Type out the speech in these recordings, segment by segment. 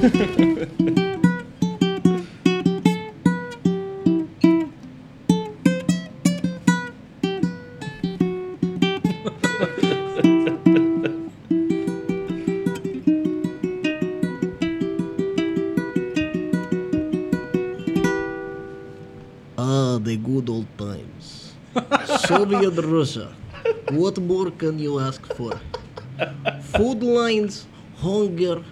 Ah, the good old times. Soviet Russia. What more can you ask for? Food lines, hunger,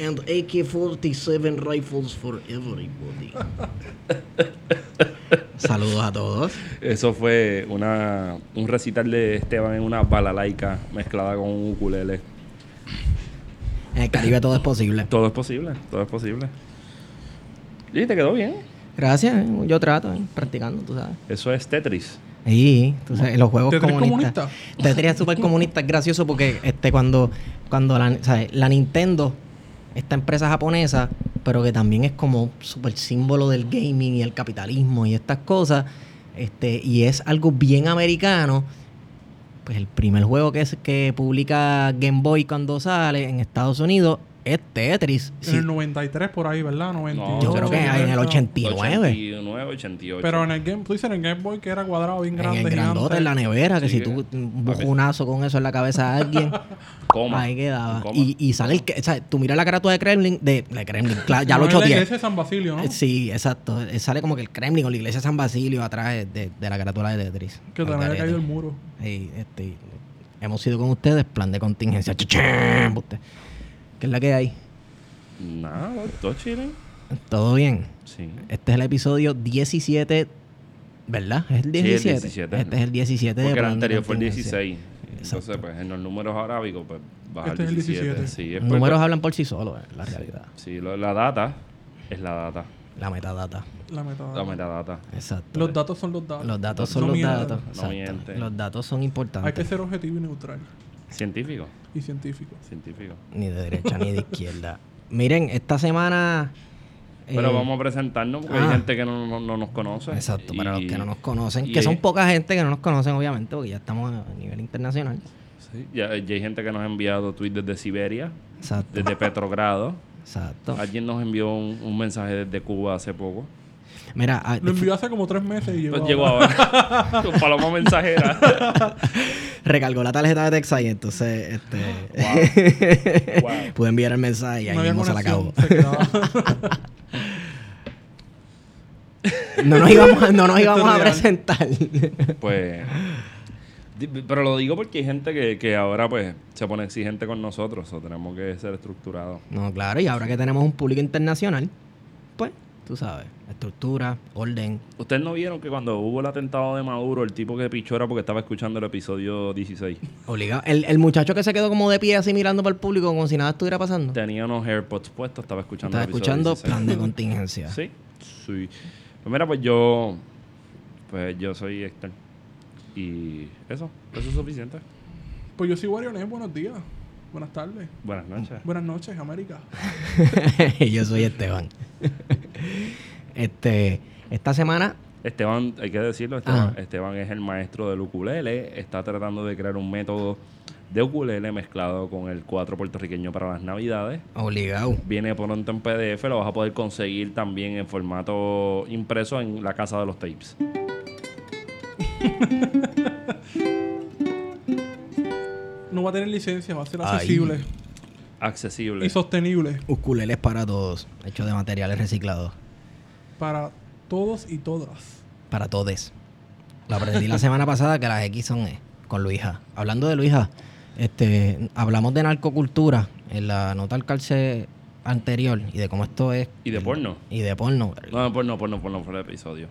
and AK 47 rifles for everybody. Saludos a todos. Eso fue una, un recital de Esteban en una balalaica mezclada con un ukulele. En el Caribe todo es posible. Todo es posible, todo es posible. Y te quedó bien. Gracias, eh, yo trato, eh, practicando, tú sabes. Eso es Tetris. Sí, tú sabes, los juegos ¿Tetris comunistas. Tetris es súper comunista, es gracioso porque este cuando, cuando la, ¿sabes? la Nintendo, esta empresa japonesa, pero que también es como súper símbolo del gaming y el capitalismo y estas cosas, este, y es algo bien americano. Pues el primer juego que, es, que publica Game Boy cuando sale en Estados Unidos es Tetris. En Sí, el 93 por ahí, ¿verdad? 98. yo creo que en el 89. 89, 88. Pero en el Game, tú dices en el Game Boy que era cuadrado bien En grande, el grandote, gigante. en la nevera, que Sí, si tú un bujunazo con eso en la cabeza de alguien, Coma. ahí quedaba. Coma. Y, y sale el que, o sea, tú miras la carátula de Kremlin, de, de Kremlin, claro, ya No, lo es la 810. iglesia de San Basilio, ¿no? Sí, exacto. Eh, Sale como que el Kremlin o la iglesia de San Basilio atrás de, de- de la carátula de Tetris. Que también había caído el muro. Y, este, hemos sido con ustedes, plan de contingencia. Chichén, usted. ¿Qué es la que hay? Nada, todo chile. ¿Todo bien? Sí. Este es el episodio 17, ¿verdad? ¿Es el Sí, el 17? 17. Este es el 17 de Porque el de anterior fue el Contingencia. 16. Entonces, pues en los números arábicos, pues baja Este el es el 17. 17. Sí, es Los números hablan por sí solos, eh, la realidad. Sí, lo- la data es la data. La metadata. La metadata. La metadata. Exacto. Los datos son los datos. Los datos son No los datos. No exacto. mienten. Los datos son importantes. Hay que ser objetivo y neutral. Científico. Y científico. Científico. Ni de derecha ni de izquierda. Miren, esta semana. Pero eh, vamos a presentarnos porque ah. hay gente que no, no- no nos conoce. Exacto, para los que no nos conocen, y que son poca gente que no nos conocen, obviamente, porque ya estamos a nivel internacional. Sí, ya, ya hay gente que nos ha enviado tweets desde Siberia, Exacto. desde Petrogrado. Exacto. Alguien nos envió un, un mensaje desde Cuba hace poco. Mira, ah, Lo envió hace como tres meses y llegó. Pues llegó ahora. Con paloma mensajera. recargó la tarjeta de Texas y entonces este, Wow. pude enviar el mensaje y ahí No mismo se la acabó. No nos íbamos, a- no nos íbamos a presentar. Pues. Pero lo digo porque hay gente que, que ahora pues se pone exigente con nosotros. O tenemos que ser estructurados. No, claro, y ahora que tenemos un público internacional, pues, tú sabes, estructura, orden. ¿Ustedes no vieron que cuando hubo el atentado de Maduro, el tipo que pichó era porque estaba escuchando el episodio 16? Obligado. El, el muchacho que se quedó como de pie así mirando para el público como si nada estuviera pasando. Tenía unos AirPods puestos, estaba escuchando Estaba el episodio escuchando 16. plan de contingencia. Sí, sí. Pues mira, pues yo. Pues yo soy Héctor. Y eso, eso es suficiente. Pues yo soy Warionet, buenos días. Buenas tardes. Buenas noches. Buenas noches, América. Yo soy Esteban. este, esta semana, Esteban, hay que decirlo, Esteban, es el maestro del ukulele. Está tratando de crear un método de ukulele mezclado con el cuatro puertorriqueño para las navidades. obligado. Viene pronto en PDF, lo vas a poder conseguir también en formato impreso en la casa de los tapes. No va a tener licencia, va a ser Ay. Accesible y sostenible Ukuleles para todos, hechos de materiales reciclados. para todos y todas. Para todes. Lo aprendí la semana pasada que las X son E, con Luisa. Hablando de Luisa, este, hablamos de narcocultura en la nota al calce anterior y de cómo esto es. Y de porno. Y de porno. No, porno, porno, porno fue el episodio.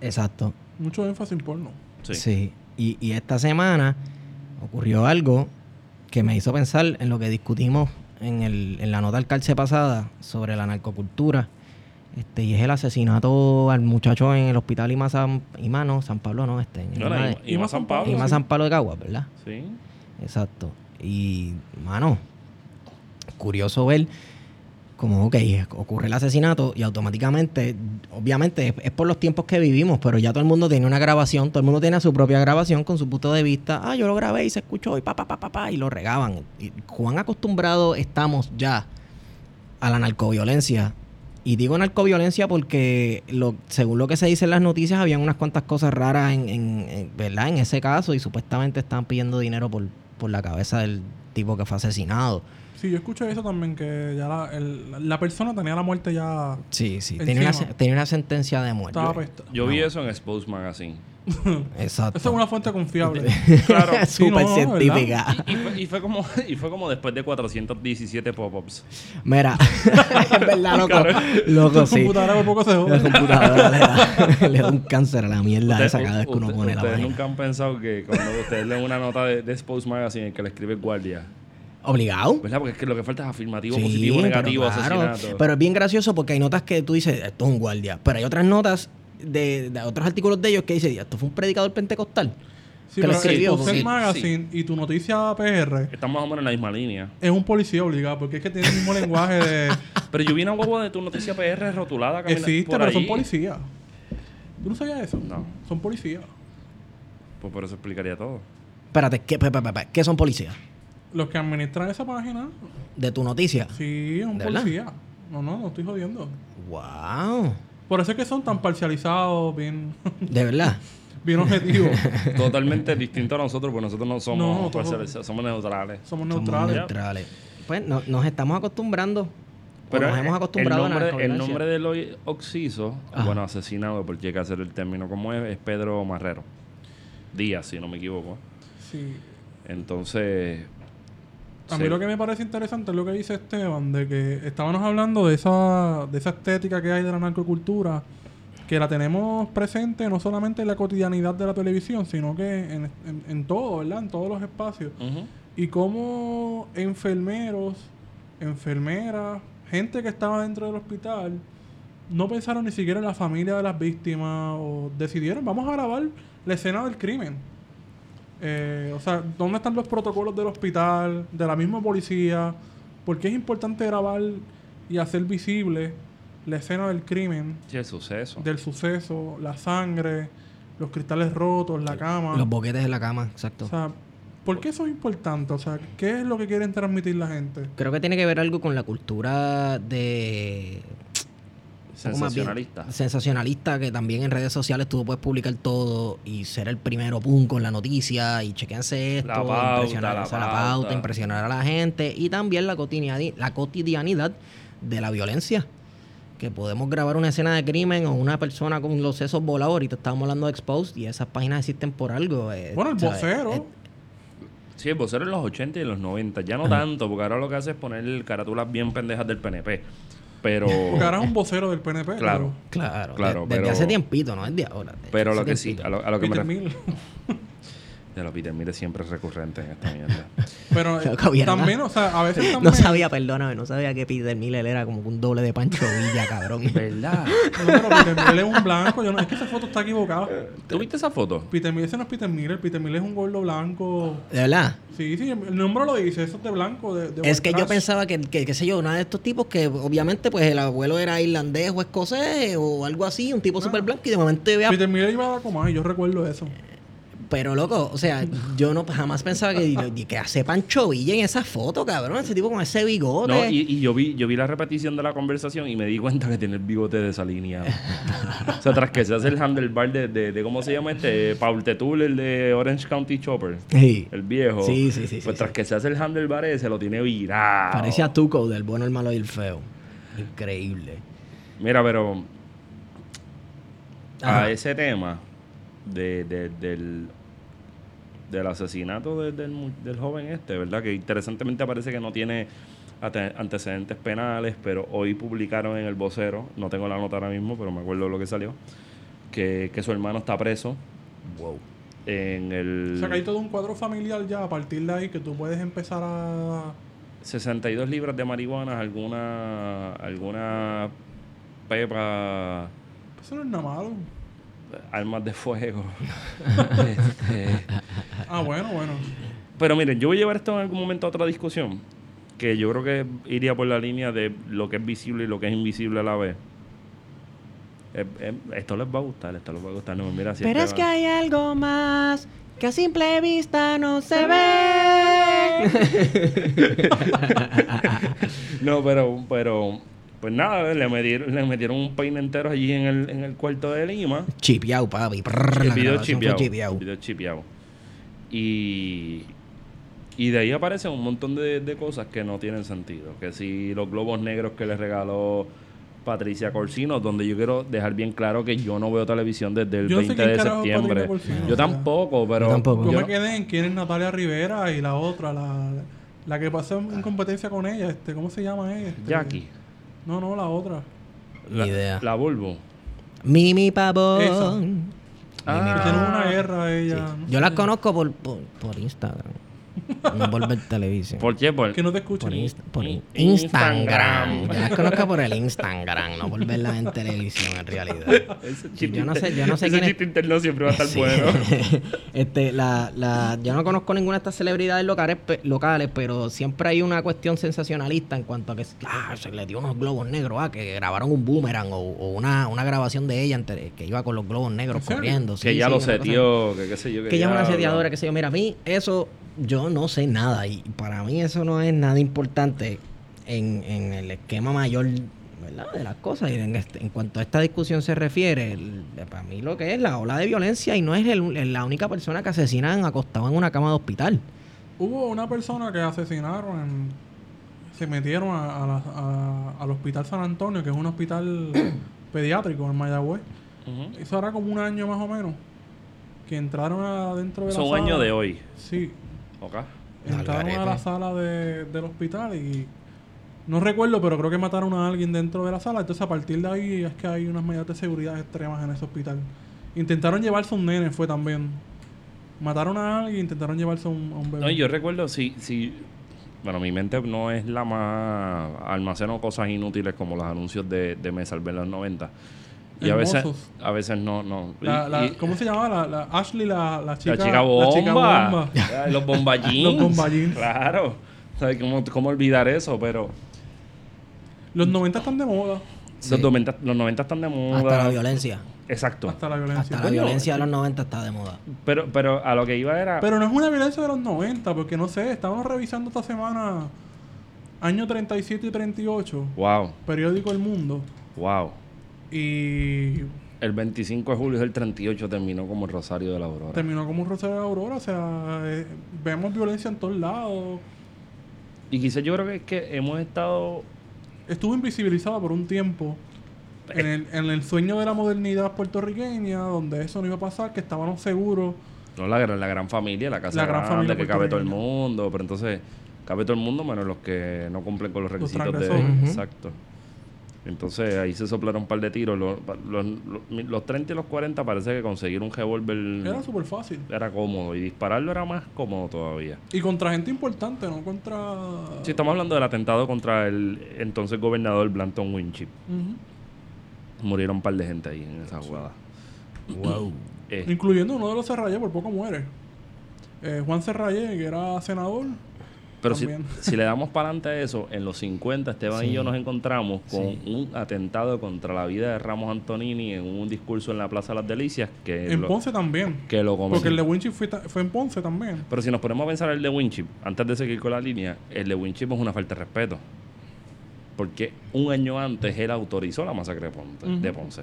Exacto. Mucho énfasis en porno. Sí. Sí. Y, y esta semana ocurrió algo que me hizo pensar en lo que discutimos en, el, en la nota del calce pasada sobre la narcocultura. Este, y es el asesinato al muchacho en el hospital Ima San, Ima, no, San Pablo, no, este, en No, no, Ima de- Ima- Ima San Pablo. Ima sí. San Pablo de Caguas, ¿verdad? Sí. Exacto. Y, mano, curioso ver como, ok, ocurre el asesinato y automáticamente, obviamente es, por los tiempos que vivimos, pero ya todo el mundo tiene una grabación, todo el mundo tiene su propia grabación con su punto de vista. Ah, yo lo grabé y se escuchó y pa, pa, pa, pa, pa, y lo regaban. Y cuán acostumbrados estamos ya a la narcoviolencia. Y digo narcoviolencia porque lo, según lo que se dice en las noticias, habían unas cuantas cosas raras en, en- en- ¿verdad? en ese caso y supuestamente estaban pidiendo dinero por, por la cabeza del tipo que fue asesinado. Sí, yo escuché eso también, que ya la, el- la persona tenía la muerte ya... Sí, sí. Tenía una, tenía una sentencia de muerte. Yo vi eso en Expose Magazine. Exacto. Eso es una fuente confiable. Claro. Sí, Súper no, ¿verdad? científica. Y, y fue, y fue como, y fue como después de 417 pop-ups. Mira, es verdad, loco. Loco, sí. computadora por poco se La computadora le da, le da un cáncer a la mierda Usted- esa cada vez que uno usted- pone la Ustedes nunca han pensado que cuando ustedes leen una nota de, de Expose Magazine que le escribe guardia, ¿Obligado? ¿verdad? Porque es que lo que falta es afirmativo, Sí, positivo, pero negativo, claro. asesinato. Pero es bien gracioso porque hay notas que tú dices, esto es un guardia. Pero hay otras notas de, de otros artículos de ellos que dicen, esto fue un predicador pentecostal. Sí, que lo pero el escribió, sí, Magazine y tu noticia PR Estamos más o menos en la misma línea. es un policía obligado, porque es que tiene el mismo lenguaje de... Pero yo vi una huevo de tu noticia PR rotulada Existe, por pero son policías. ¿Tú no sabías eso? No. Son policías. Pues por eso explicaría todo. Espérate, ¿qué, pe- ¿qué son policías? Los que administran esa página, De tu noticia. sí, es un ¿De verdad? policía. No, no, no estoy jodiendo. Wow. Por eso es que son tan parcializados, bien, De verdad. bien objetivos. Totalmente distinto a nosotros, porque nosotros no somos No, parcializados, somos neutrales. Somos Somos neutrales. neutrales. Pues no- nos estamos acostumbrando. Pero nos hemos acostumbrado el a la nombre, el nombre del hoy Oxiso, Ajá. bueno, asesinado, porque hay que hacer el término como es, es Pedro Marrero. Díaz, si no me equivoco. Sí. Entonces. A sí. mí lo que me parece interesante es lo que dice Esteban, de que estábamos hablando de esa, de esa estética que hay de la narcocultura, que la tenemos presente no solamente en la cotidianidad de la televisión, sino que en, en- en todo, ¿verdad? En todos los espacios. Y cómo enfermeros, enfermeras, gente que estaba dentro del hospital, no pensaron ni siquiera en la familia de las víctimas o decidieron, vamos a grabar la escena del crimen. Eh, o sea, ¿dónde están los protocolos del hospital, de la misma policía? ¿Por qué es importante grabar y hacer visible la escena del crimen, Sí, el suceso. del suceso, la sangre, los cristales rotos, la cama? Los boquetes en la cama, exacto. O sea, ¿por qué eso es importante? O sea, ¿qué es lo que quieren transmitir la gente? Creo que tiene que ver algo con la cultura de bien Sensacionalista. sensacionalista, que también en redes sociales tú puedes publicar todo y ser el primero pum con la noticia y chequense esto, La pauta, impresionar, la o sea, la pauta. pauta, impresionar a la gente y también la cotidianidad, la cotidianidad de la violencia. Que podemos grabar una escena de crimen o una persona con los sesos volados. Ahorita estábamos hablando de Exposed y esas páginas existen por algo. eh, Bueno, el ¿sabes? vocero. Eh, Sí, el vocero en los 80 y en los 90. Ya no tanto, porque ahora lo que hace es poner carátulas bien pendejas del PNP. Pero. Porque ahora es un vocero del PNP. Claro. claro, Claro, de- desde pero- hace tiempito, no es de ahora. de Pero lo que sí, a lo, a lo que me Peter refiero. De los Peter Mille siempre es recurrente en esta mierda. Pero también, nada. o sea, a veces No también... sabía, perdóname, no sabía que Peter Miller era como un doble de Pancho Villa, cabrón. ¿Verdad? No, pero Peter Mill es un blanco. Yo no, es que esa foto está equivocada. ¿Tú viste esa foto? Peter Mill, ese no es Peter Miller. Peter Mill es un gordo blanco. ¿De verdad? Sí, sí, el nombre lo dice. Eso es de blanco. De, de Es que yo pensaba que, que, qué sé yo, uno de estos tipos que obviamente pues el abuelo era irlandés o escocés o algo así, un tipo súper blanco y de momento veía... Peter Miller iba a dar como yo recuerdo eso. Pero loco, o sea, yo no jamás pensaba que, que hace Pancho Villa en esa foto, cabrón, ese tipo con ese bigote. No, y, y yo vi yo vi la repetición de la conversación y me di cuenta que tiene el bigote desalineado. o sea, tras que se hace el handlebar de, de, de ¿cómo se llama este? Paul Tetul, el de Orange County Chopper. Sí. El viejo. Sí, sí, sí, Pues sí, tras sí. que se hace el handlebar ese, lo tiene virado. Parece a Tuco del bueno, el malo y el feo. Increíble. Mira, pero Ajá. a ese tema de, de- del, del asesinato de- del, del joven este, ¿verdad? Que interesantemente parece que no tiene antecedentes penales, pero hoy publicaron en el vocero, no tengo la nota ahora mismo, pero me acuerdo lo que salió, que, que su hermano está preso. Wow. en el O sea que hay todo un cuadro familiar ya a partir de ahí que tú puedes empezar a... 62 libras de marihuana, alguna alguna pepa, Eso no es nada malo. Armas de fuego. Este, Ah, bueno, bueno. Pero miren, yo voy a llevar esto en algún momento a otra discusión que yo creo que iría por la línea de lo que es visible y lo que es invisible a la vez. Eh, eh, esto les va a gustar, esto les va a gustar. No, mira, si Pero es que va- hay algo más que a simple vista no se ve. No, pero, pero, pues nada, le metieron, le metieron un peine entero allí en el, en el cuarto de Lima. Chipeado, papi. Prrr, el video chipeado. chipeado. el video chipeado. Y, y de ahí aparecen un montón de, de cosas que no tienen sentido. Que si los globos negros que le regaló Patricia Corsino, donde yo quiero dejar bien claro que yo no veo televisión desde el Yo no sé 20 quién de septiembre. Corsino, Yo o sea. tampoco, pero Yo tampoco. Yo yo- me quedé en quién es Natalia Rivera y la otra, la, la que pasó en competencia con ella. este ¿Cómo se llama ella? Este, Jackie, No, no, la otra. Ni idea. la Bulbo. Mimi Pavón. Esa. Ah. tiene una guerra ella. Sí. no Yo sé. la conozco por, por, por Instagram. No por ver televisión. ¿Por qué? Por- Que no te escuchan. Por, Insta- por in- In- Instagram. Instagram. Yo las conozco por el Instagram, no por verlas en televisión en realidad. Ese Sí, chiste yo no sé- yo no sé ese quién es- interno siempre va a estar Sí. bueno. este, la, la, yo no conozco ninguna de estas celebridades locales, pe- locales, pero siempre hay una cuestión sensacionalista en cuanto a que ah, se le dio unos globos negros, ah, que grabaron un boomerang o, o una, una grabación de ella entre- que iba con los globos negros corriendo. que sí, ya sí, lo setió, que qué sé yo. Que ella es una diablo. asediadora, que sé yo. Mira, a mí eso, yo no sé nada y para mí eso no es nada importante en, en el esquema mayor ¿verdad? de las cosas. Y en, este- en cuanto a esta discusión se refiere, el- para mí lo que es la ola de violencia y no es el- el- la única persona que asesinan acostado en una cama de hospital. Hubo una persona que asesinaron, en- se metieron a, a la- a- al hospital San Antonio, que es un hospital pediátrico en Mayagüez. Ujú. Eso era como un año más o menos. Que entraron adentro de la Son sala. años de hoy. Sí. Ok. Entraron a la sala de- del hospital y no recuerdo, pero creo que mataron a alguien dentro de la sala. Entonces, a partir de ahí es que hay unas medidas de seguridad extremas en ese hospital. Intentaron llevarse a un nene, fue también. Mataron a alguien, intentaron llevarse a un, a un bebé. No, yo recuerdo, si, si, bueno, mi mente no es la más, almaceno cosas inútiles como los anuncios de, de Me Salvé en los 90. Y a veces, a veces no, no. La- la- y- ¿Cómo se llamaba? La, la Ashley, la, la chica, la chica bomba. la chica bomba. Los bomba jeans. Los bomba jeans. Claro. ¿Sabes cómo, cómo olvidar eso? Pero Los 90 están de moda. Sí. los, 90, los 90 están de moda. Hasta la violencia. Exacto. Hasta la violencia. Hasta la violencia de los 90 está de moda. Pero, pero a lo que iba era. Pero no es una violencia de los 90, porque no sé, estábamos revisando esta semana año 37 y 38, wow, periódico El Mundo, wow. Y El 25 de julio del 38 terminó como el Rosario de la Aurora. terminó como un rosario de aurora, o sea, eh, vemos violencia en todos lados. Y quizás yo creo que es que hemos estado Estuvo invisibilizada por un tiempo en el, en el sueño de la modernidad puertorriqueña, donde eso no iba a pasar, que estábamos seguros. No, la, gran- la gran familia, la casa La gran grande, familia que cabe todo el mundo, pero entonces cabe todo el mundo menos los que no cumplen con los requisitos de... Ujú. Exacto. Entonces ahí se soplaron un par de tiros. Los, los, los- los 30 y los 40 parece que conseguir un revólver Era súper fácil. era cómodo y dispararlo era más cómodo todavía. Y contra gente importante, no contra... Si estamos hablando del atentado contra el entonces gobernador Blanton Winship. Ujú. Murieron un par de gente ahí en esa jugada. Wow. Eh, Incluyendo uno de los Serrayes, por poco muere. Eh, Juan Serraye, que era senador. Pero si, si le damos para adelante a eso, en los 50 Esteban y yo nos encontramos con Sí. un atentado contra la vida de Ramos Antonini en un discurso en la Plaza de las Delicias que en lo, Ponce también. que lo cometió. Porque el de Winchip fue, fue en Ponce también. Pero si nos ponemos a pensar el de Winchip, antes de seguir con la línea, el de Winchip es una falta de respeto. Porque un año antes él autorizó la masacre de Ponce. De Ponce.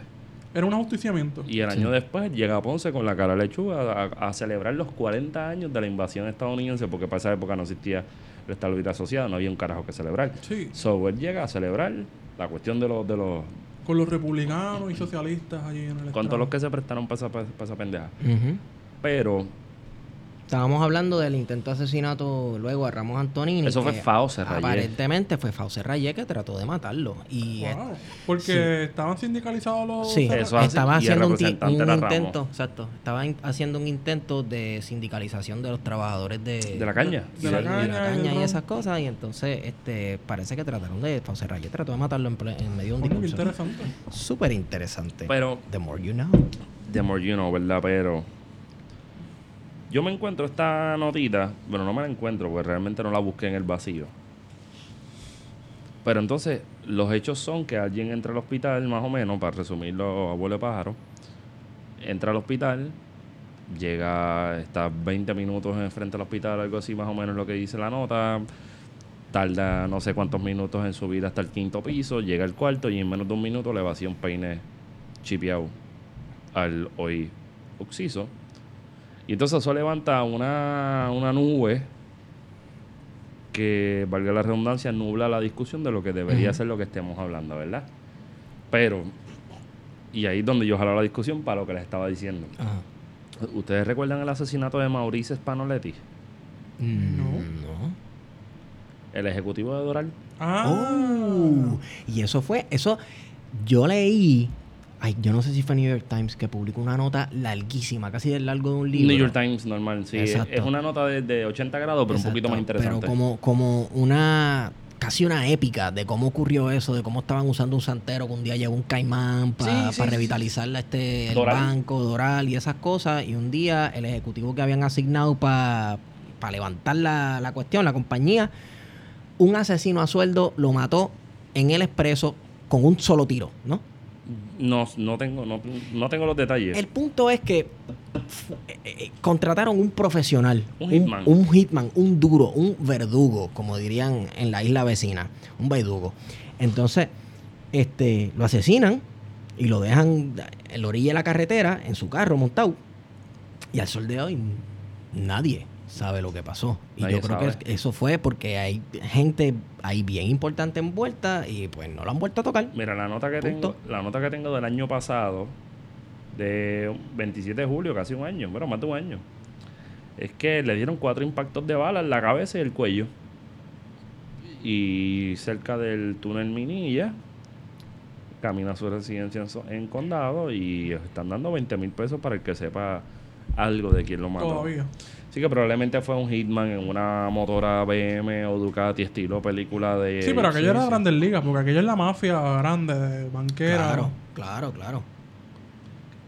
Era un ajusticiamiento. Y el año después llega Ponce con la cara de lechuga a, a celebrar los 40 años de la invasión estadounidense, porque para esa época no existía la estabilidad asociada, no había un carajo que celebrar. Sí, So, él llega a celebrar la cuestión de los... De los con los republicanos y socialistas allí en el con todos los que se prestaron para esa, para esa pendeja. Pero Estábamos hablando del intento de asesinato luego a Ramos Antonini. Eso fue que Fauce Rayé. Aparentemente fue Fauce Rayé que trató de matarlo. Y Wow. Porque estaban sindicalizados los... Sí, Eso hace- estaba haciendo un, intento, exacto, estaba in- haciendo un intento de sindicalización de los trabajadores de, De la caña. De la caña. de la y caña esas cosas y entonces este parece que trataron de Fauce Rayet trató de matarlo en, en medio de un discurso. interesante. Súper interesante. Pero The more you know. The more you know, ¿verdad? Pero yo me encuentro esta notita, bueno, no me la encuentro porque realmente no la busqué en el vacío. Pero entonces, los hechos son que alguien entra al hospital, más o menos, para resumirlo, abuelo de pájaro, entra al hospital, llega, está 20 minutos enfrente al hospital, algo así, más o menos lo que dice la nota, tarda no sé cuántos minutos en subir hasta el quinto piso, llega al cuarto y en menos de un minuto le vacía un peine chipeado al hoy occiso. Y entonces eso levanta una, una nube que, valga la redundancia, nubla la discusión de lo que debería ser lo que estemos hablando, ¿verdad? Pero, y ahí es donde yo jalo la discusión para lo que les estaba diciendo. Ajá. ¿Ustedes recuerdan el asesinato de Maurice Spanoletti? No. no. El ejecutivo de Doral. Ah. Oh, y eso fue, eso yo leí, ay, yo no sé si fue New York Times que publicó una nota larguísima, casi del largo de un libro. New York Times normal, sí. Es, Exacto. es una nota de, de 80 grados, pero un poquito más interesante. Pero como, como una casi una épica de cómo ocurrió eso, de cómo estaban usando un santero que un día llegó un caimán para Sí, sí, sí. revitalizar este, el Doral. banco, Doral y esas cosas. Y un día el ejecutivo que habían asignado para levantar la, la cuestión, la compañía, un asesino a sueldo lo mató en el expreso con un solo tiro, ¿no? No, no, tengo, no, no tengo los detalles. El punto es que eh, eh, contrataron un profesional, Un hitman. un hitman, un duro, un verdugo, como dirían en la isla vecina, un verdugo. Entonces, este, lo asesinan y lo dejan en la orilla de la carretera, en su carro montado. Y al sol de hoy, nadie sabe lo que pasó. Y Nadie yo creo sabe. que eso fue porque hay gente ahí bien importante envuelta y pues no lo han vuelto a tocar. Mira, la nota que Punto. tengo, la nota que tengo del año pasado, de 27 de julio, casi un año, bueno, más de un año, es que le dieron cuatro impactos de bala en la cabeza y el cuello. Y cerca del túnel Minilla, camina a su residencia en Condado y están dando 20 mil pesos para el que sepa algo de quién lo mató. Todavía. Sí que probablemente fue un hitman en una motora BM o Ducati estilo película de... Sí, pero aquello era sí. Grandes Ligas, porque aquello es la mafia grande, de banquera. Claro, claro, claro.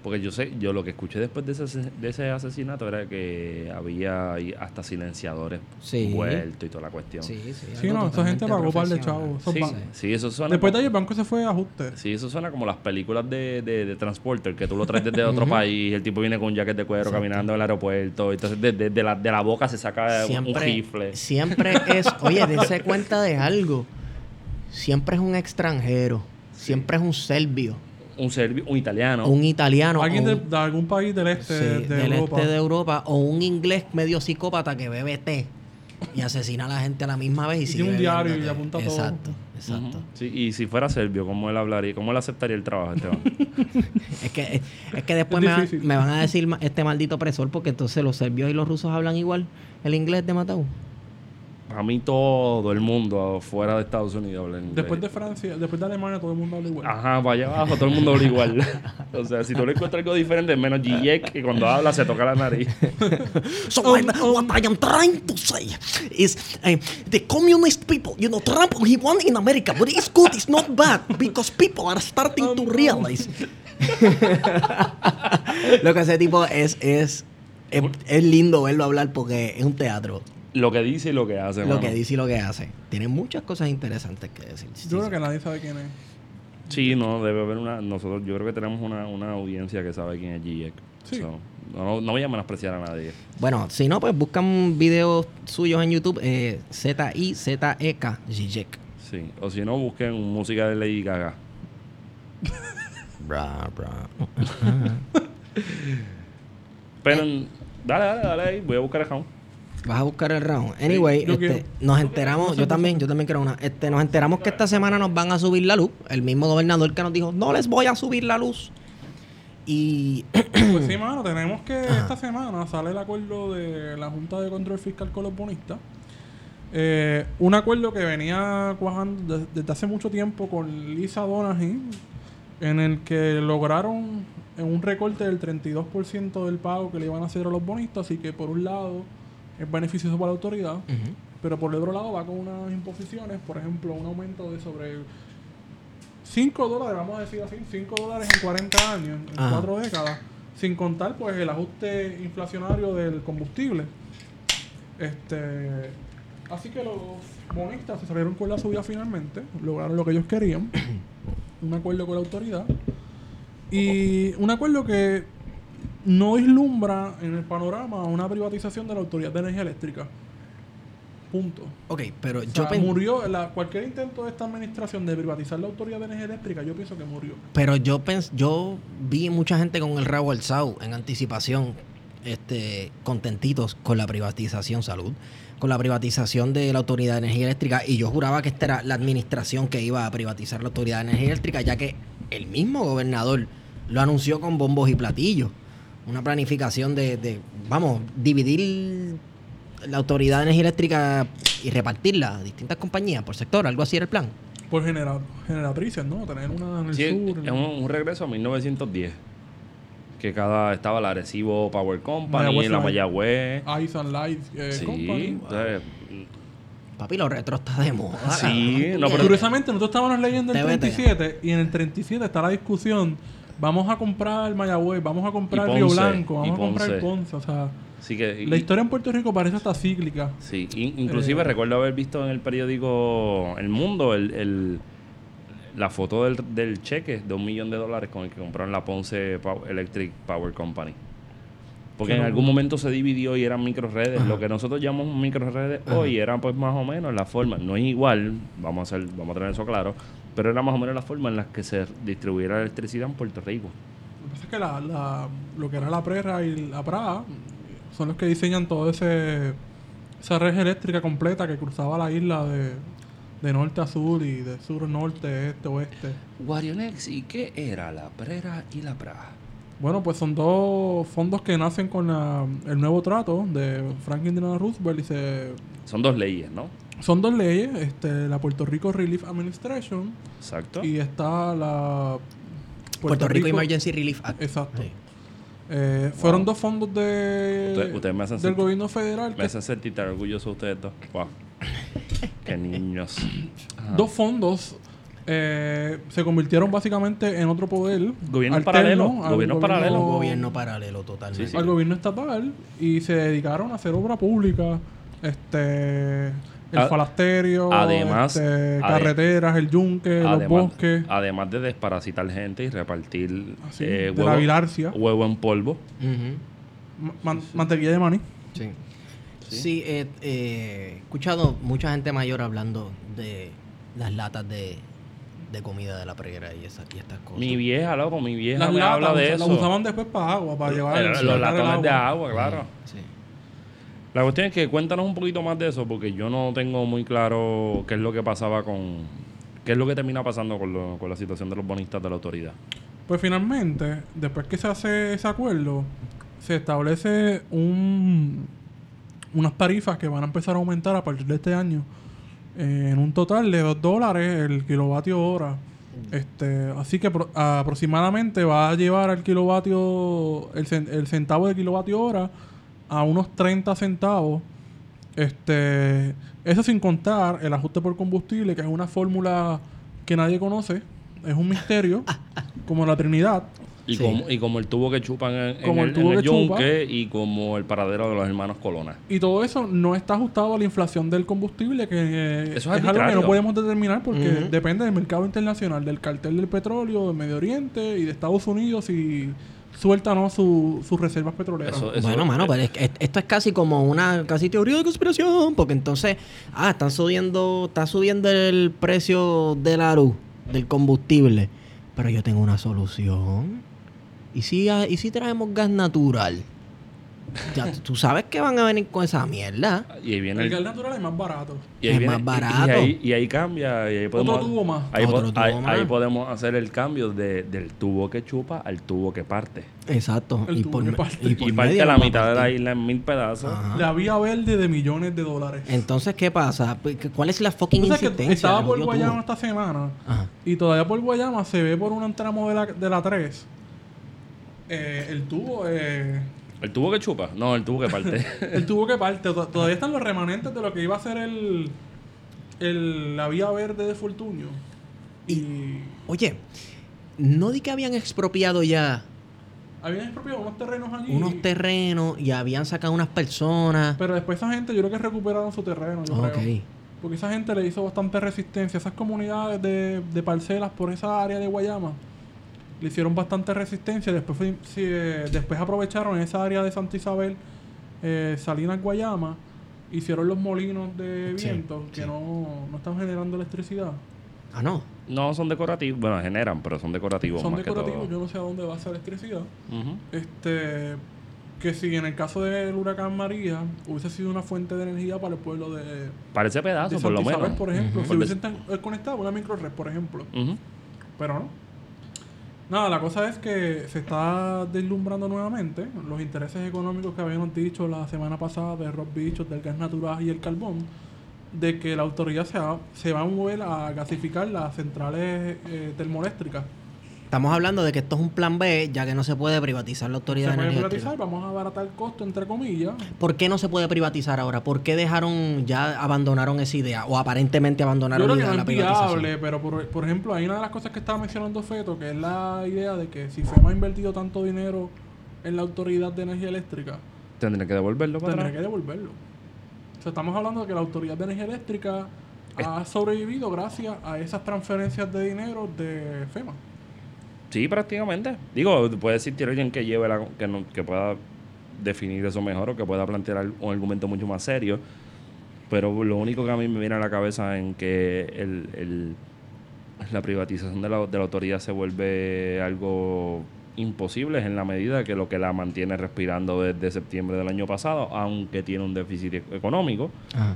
Porque yo sé, yo lo que escuché después de ese, de ese asesinato era que había hasta silenciadores Sí. vueltos y toda la cuestión. Sí, sí. Sí, no, esa gente pagó par de chavos. Sí, sí, eso suena Después de ahí el banco se fue a ajuste. sí, eso suena como las películas de, de, de Transporter, que tú lo traes desde otro país, el tipo viene con un jacket de cuero caminando al aeropuerto, entonces de, de- de la, de la boca se saca un- un Siempre, rifle. siempre es, oye, dense cuenta de algo. Siempre es un extranjero. Siempre es un serbio, Un serbio, un italiano. un italiano, Alguien de, algún país del este sí, de del Europa. este de Europa, o un inglés medio psicópata que bebe té y asesina a la gente a la misma vez y, Y sigue tiene un diario y apunta todo. Exacto, exacto. Sí, y si fuera serbio, ¿cómo él hablaría? ¿Cómo él aceptaría el trabajo, Esteban? Es que, es que después Es me, van- me van a decir este maldito opresor porque entonces los serbios y los rusos hablan igual el inglés de Matau. A mí todo el mundo fuera de Estados Unidos habla inglés. Después de Francia, después de Alemania, todo el mundo habla igual. Ajá, para allá abajo todo el mundo habla igual. o sea, si tú le encuentras algo diferente, menos Gijek, que cuando habla se toca la nariz. So I- what I am trying to say is uh, the communist people, you know, Trump he won in America, but it's good, it's not bad, because people are starting to realize. Lo que ese tipo es, es, es, es lindo verlo hablar porque es un teatro. Lo que dice y lo que hace, Lo mano. que dice y lo que hace. Tiene muchas cosas interesantes que decir. Sí, Yo sí, creo que nadie sabe quién es. Sí, no, debe haber una... Nosotros, yo creo que tenemos una, una audiencia que sabe quién es Gijek. Sí. So, no, no voy a menospreciar a nadie. Bueno, si no, pues buscan videos suyos en YouTube. Eh, Z-I-Z-E-K, Zizek. Sí. O si no, busquen música de Lady Gaga. Bra, bra. Pero, dale, dale, dale ahí. Voy a buscar el round. Vas a buscar el round. Anyway, este, nos enteramos, yo también, yo también quiero una. Este, nos enteramos que esta semana nos van a subir la luz. El mismo gobernador que nos dijo, no les voy a subir la luz. Y Pues sí, mano, tenemos que esta semana sale el acuerdo de la Junta de Control Fiscal con los bonistas. Eh, un acuerdo que venía cuajando de- desde hace mucho tiempo con Lisa Donahy, en el que lograron un recorte del 32% del pago que le iban a hacer a los bonistas, así que por un lado es beneficioso para la autoridad, pero por el otro lado va con unas imposiciones, por ejemplo, un aumento de sobre 5 dólares, vamos a decir así, 5 dólares en 40 años, en Ajá. 4 décadas, sin contar pues el ajuste inflacionario del combustible. Este, así que los bonistas se salieron con la subida finalmente, lograron lo que ellos querían, un acuerdo con la autoridad y un acuerdo que no vislumbra en el panorama una privatización de la Autoridad de Energía Eléctrica. Punto. Ok, pero O yo sea, pen- murió la- cualquier intento de esta administración de privatizar la Autoridad de Energía Eléctrica, yo pienso que murió. Pero yo pens yo vi mucha gente con el rabo alzado en anticipación, este, contentitos con la privatización salud, con la privatización de la Autoridad de Energía Eléctrica, y yo juraba que esta era la administración que iba a privatizar la Autoridad de Energía Eléctrica, ya que el mismo gobernador lo anunció con bombos y platillos. Una planificación de, de, vamos, dividir la Autoridad de Energía Eléctrica y repartirla a distintas compañías por sector, algo así era el plan. Por genera- generatrices, ¿no? Tener una en el Sí, es sur. en- un, un regreso a 1910. Que cada estaba la Arecibo Power Company, Mayagüez la. Mayagüez. Ice and Light eh, Sí, Company. Papi, lo retro está de moda. Sí, no, pero- Curiosamente, nosotros estábamos leyendo el TBT. 37 y en el 37 está la discusión. Vamos a comprar Mayagüez, vamos a comprar Río Blanco, vamos a comprar Ponce. O sea, sí que, la y- historia en Puerto Rico parece hasta cíclica. Sí, in- inclusive Eh, recuerdo haber visto en el periódico El Mundo el, el- la foto del, del cheque de un millón de dólares con el que compraron la Ponce Pow- Electric Power Company. Porque en algún momento se dividió y eran microredes. Lo que nosotros llamamos microredes hoy era pues más o menos la forma. No es igual, vamos a hacer, vamos a tener eso claro, pero era más o menos la forma en la que se distribuía la electricidad en Puerto Rico. Lo que pasa es que la, la- lo que era la PRERA y la PRA son los que diseñan toda ese esa red eléctrica completa que cruzaba la isla de, de norte a sur y de sur a norte, este, oeste. Guarionex, ¿y qué era la PRERA y la PRA? Bueno, pues son dos fondos que nacen con la- el nuevo trato de Franklin Delano Roosevelt y se, Son dos leyes, ¿no? Son dos leyes, este, la Puerto Rico Relief Administration Exacto. y está la Puerto, Rico, Emergency Relief Act. Exacto. Sí. Eh, Fueron dos fondos de, Ustedes- ustedes me hacen del sentir- gobierno federal Me hacen sentir tan orgulloso ustedes dos. Wow. Qué niños. Ajá. dos fondos eh, se convirtieron básicamente en otro poder Gobierno paralelo, al gobierno paralelo. Gobierno paralelo totalmente. Sí, sí. al gobierno estatal y se dedicaron a hacer obra pública este el A- falasterio además- este, carreteras el yunque los Además, bosques además de desparasitar gente y repartir Así, eh, de la bilarcia. huevo en polvo. Man- mantequilla de maní Sí. Sí, eh, eh, he escuchado mucha gente mayor hablando de las latas de, de comida de la preguera y, esas, y estas cosas. Mi vieja, loco, mi vieja las me latas habla de las eso. usaban después para agua para llevar Eh, sacar los el latones de agua, claro. Sí. La cuestión es que cuéntanos un poquito más de eso, porque yo no tengo muy claro qué es lo que pasaba con. qué es lo que termina pasando con, lo- con la situación de los bonistas de la autoridad. Pues finalmente, después que se hace ese acuerdo, se establece un, unas tarifas que van a empezar a aumentar a partir de este año eh, en un total de 2 dólares el kilovatio hora. Este, así que pro- aproximadamente va a llevar al kilovatio, el, el centavo de kilovatio hora a unos 30 centavos. Este, eso sin contar el ajuste por combustible, que es una fórmula que nadie conoce, es un misterio, como la Trinidad. Y, Sí. como, y como el tubo que chupan en, en Como el el, tubo en el que chupa. yunque y como el paradero de los hermanos Colona. Y todo eso no está ajustado a la inflación del combustible, que eh, Eso es es algo que no podemos determinar porque depende del mercado internacional, del cartel del petróleo, de Medio Oriente y de Estados Unidos y suelta o no su- sus reservas petroleras. Eso- eso- bueno, mano, pero es que est- esto es casi como una casi teoría de conspiración, porque entonces, ah, están subiendo, está subiendo el precio de la luz, del combustible, pero yo tengo una solución. ¿Y si, ah, ¿y si traemos gas natural? Ya tú sabes que van a venir con esa mierda. Y ahí viene El el, gas natural es más barato. y ahí es viene- más barato. Y, ahí, y ahí cambia. Y ahí podemos, tubo más. Ahí, po- Otro tubo ahí- más. ahí podemos hacer el cambio de- del tubo que chupa al tubo que parte. Exacto. El y tubo por, que me- parte. y por y parte medio la mitad de la isla en mil pedazos. Ajá. La vía verde de millones de dólares. Entonces, ¿qué pasa? Pues, ¿Cuál es la fucking Tú sabes que insistencia? estaba por Guayama tubo? esta semana Ajá. y todavía por Guayama se ve por un tramo de la, de la 3 eh, el tubo eh, ¿El tubo que chupa? No, el tubo que parte. el tubo que parte to- todavía están los remanentes de lo que iba a ser el, el la vía verde de Fortunio y Oye, no di que habían expropiado ya habían expropiado unos terrenos allí unos terrenos y habían sacado unas personas. pero después esa gente yo creo que recuperaron su terreno yo Ok. creo. porque esa gente le hizo bastante resistencia esas comunidades de, de parcelas por esa área de Guayama le hicieron bastante resistencia. Después, fue- sí, eh, después aprovecharon esa área de Santa Isabel, eh, Salinas, Guayama, hicieron los molinos de Sí, viento que sí. no, no están generando electricidad. Ah, no. no son decorativos. Bueno, generan, pero son decorativos Son más decorativos, que yo no sé a dónde va esa electricidad. Este que si en el caso del huracán María hubiese sido una fuente de energía para el pueblo de, de Parece pedazo, por Santa lo Isabel, menos. por ejemplo, Ujú. si hubiesen eh, conectado una microred, por ejemplo. Pero no. Nada, la cosa es que se está deslumbrando nuevamente los intereses económicos que habíamos dicho la semana pasada de Rob Bichos, del gas natural y el carbón, de que la autoridad se va, se va a mover a gasificar las centrales eh, termoeléctricas. Estamos hablando de que esto es un plan B, ya que no se puede privatizar la Se autoridad de puede privatizar, eléctrica. vamos a abaratar el costo, entre comillas. ¿Por qué no se puede privatizar ahora? ¿Por qué dejaron, ya abandonaron esa idea? O aparentemente Yo abandonaron creo la que no la privatización. viable, pero por, por ejemplo, hay una de las cosas que estaba mencionando Feto, que es la idea de que si FEMA ha invertido tanto dinero en la autoridad de energía eléctrica, Tendré que devolverlo para que devolverlo. O sea, estamos hablando de que la Autoridad de Energía Eléctrica ha sobrevivido gracias a esas transferencias de dinero de FEMA. Sí, prácticamente. Digo, puede existir alguien que lleve la, que, no- que pueda definir eso mejor o que pueda plantear un argumento mucho más serio. Pero lo único que a mí me viene a la cabeza en que el, el- la privatización de la, de la autoridad se vuelve algo imposible es en la medida que lo que la mantiene respirando desde septiembre del año pasado, aunque tiene un déficit económico, Ajá.